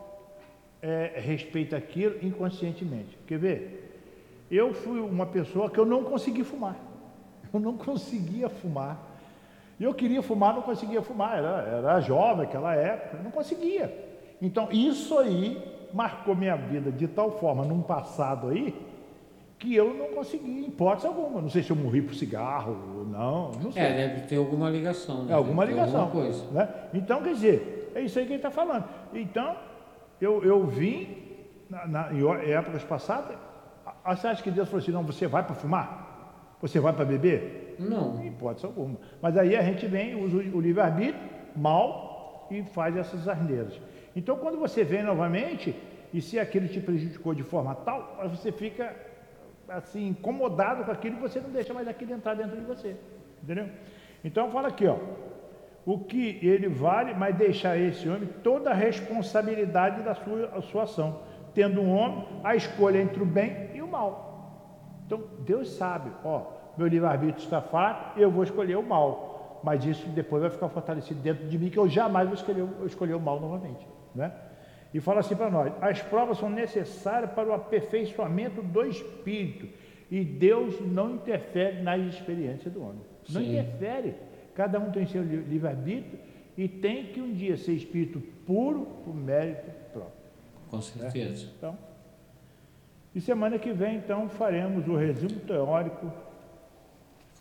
é, respeita aquilo inconscientemente. Quer ver? Eu fui uma pessoa que eu não consegui fumar. <laughs> Eu não conseguia fumar. Eu queria fumar, não conseguia fumar. Era, era jovem naquela época, não conseguia. Então, isso aí marcou minha vida de tal forma, num passado aí, que eu não consegui, em hipótese alguma. Não sei se eu morri por cigarro ou não, não sei. É, deve ter alguma ligação. Né? É, alguma ligação. Coisa. Né? Então, quer dizer, é isso aí que ele está falando. Então, eu, eu vim, na, na, em épocas passadas, você acha que Deus falou assim, não, você vai para fumar? Você vai para beber? Não. Não pode alguma. Mas aí a gente vem, usa o livre-arbítrio, mal, e faz essas asneiras. Então, quando você vem novamente, e se aquilo te prejudicou de forma tal, você fica assim, incomodado com aquilo e você não deixa mais aquilo entrar dentro de você. Entendeu? Então fala aqui, ó. O que ele vale, mas deixar esse homem toda a responsabilidade da sua, sua ação. Tendo um homem a escolha entre o bem mal. Então, Deus sabe, ó, meu livre-arbítrio está fraco, eu vou escolher o mal. Mas isso depois vai ficar fortalecido dentro de mim, que eu jamais vou escolher, vou escolher o mal novamente. Né? E fala assim para nós: as provas são necessárias para o aperfeiçoamento do espírito. E Deus não interfere nas experiências do homem. Não Sim. interfere. Cada um tem seu livre-arbítrio e tem que um dia ser espírito puro por mérito próprio. Com certeza. Né? Então. E semana que vem, então, faremos o resumo teórico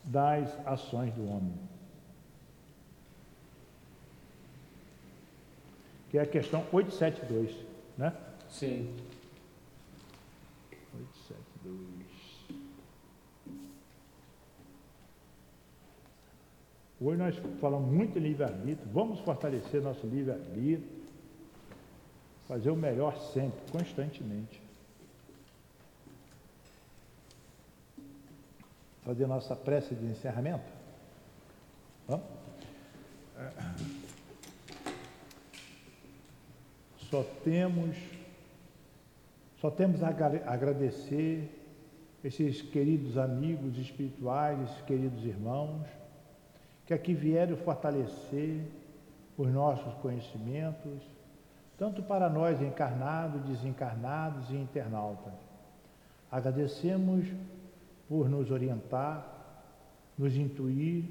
das ações do homem. Que é a questão 872, né? Sim. 872. Hoje nós falamos muito em livre-arbítrio, vamos fortalecer nosso livre-arbítrio, fazer o melhor sempre, constantemente. fazer nossa prece de encerramento? Vamos? Só temos, só temos a agradecer esses queridos amigos espirituais, esses queridos irmãos, que aqui vieram fortalecer os nossos conhecimentos, tanto para nós encarnados, desencarnados e internautas. Agradecemos por nos orientar, nos intuir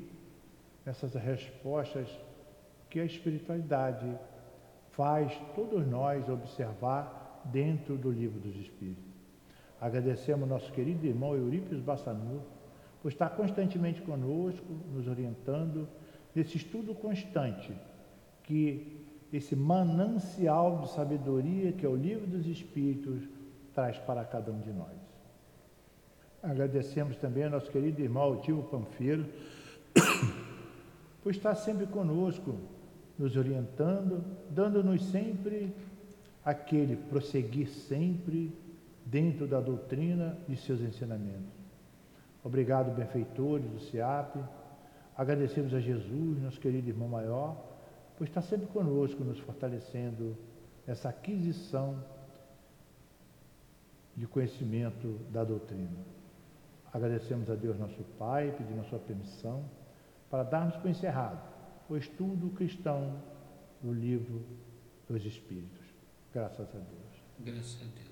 essas respostas que a espiritualidade faz todos nós observar dentro do livro dos Espíritos. Agradecemos nosso querido irmão Eurípides Bassanur por estar constantemente conosco, nos orientando nesse estudo constante que esse manancial de sabedoria que é o livro dos Espíritos traz para cada um de nós. Agradecemos também ao nosso querido irmão Altivo Panfeiro, <coughs> por estar sempre conosco, nos orientando, dando-nos sempre aquele prosseguir sempre dentro da doutrina e seus ensinamentos. Obrigado, benfeitores do SIAP. Agradecemos a Jesus, nosso querido irmão maior, por estar sempre conosco, nos fortalecendo nessa aquisição de conhecimento da doutrina. Agradecemos a Deus nosso Pai, pedimos a sua permissão para darmos por encerrado o estudo cristão do livro dos Espíritos. Graças a Deus. Graças a Deus.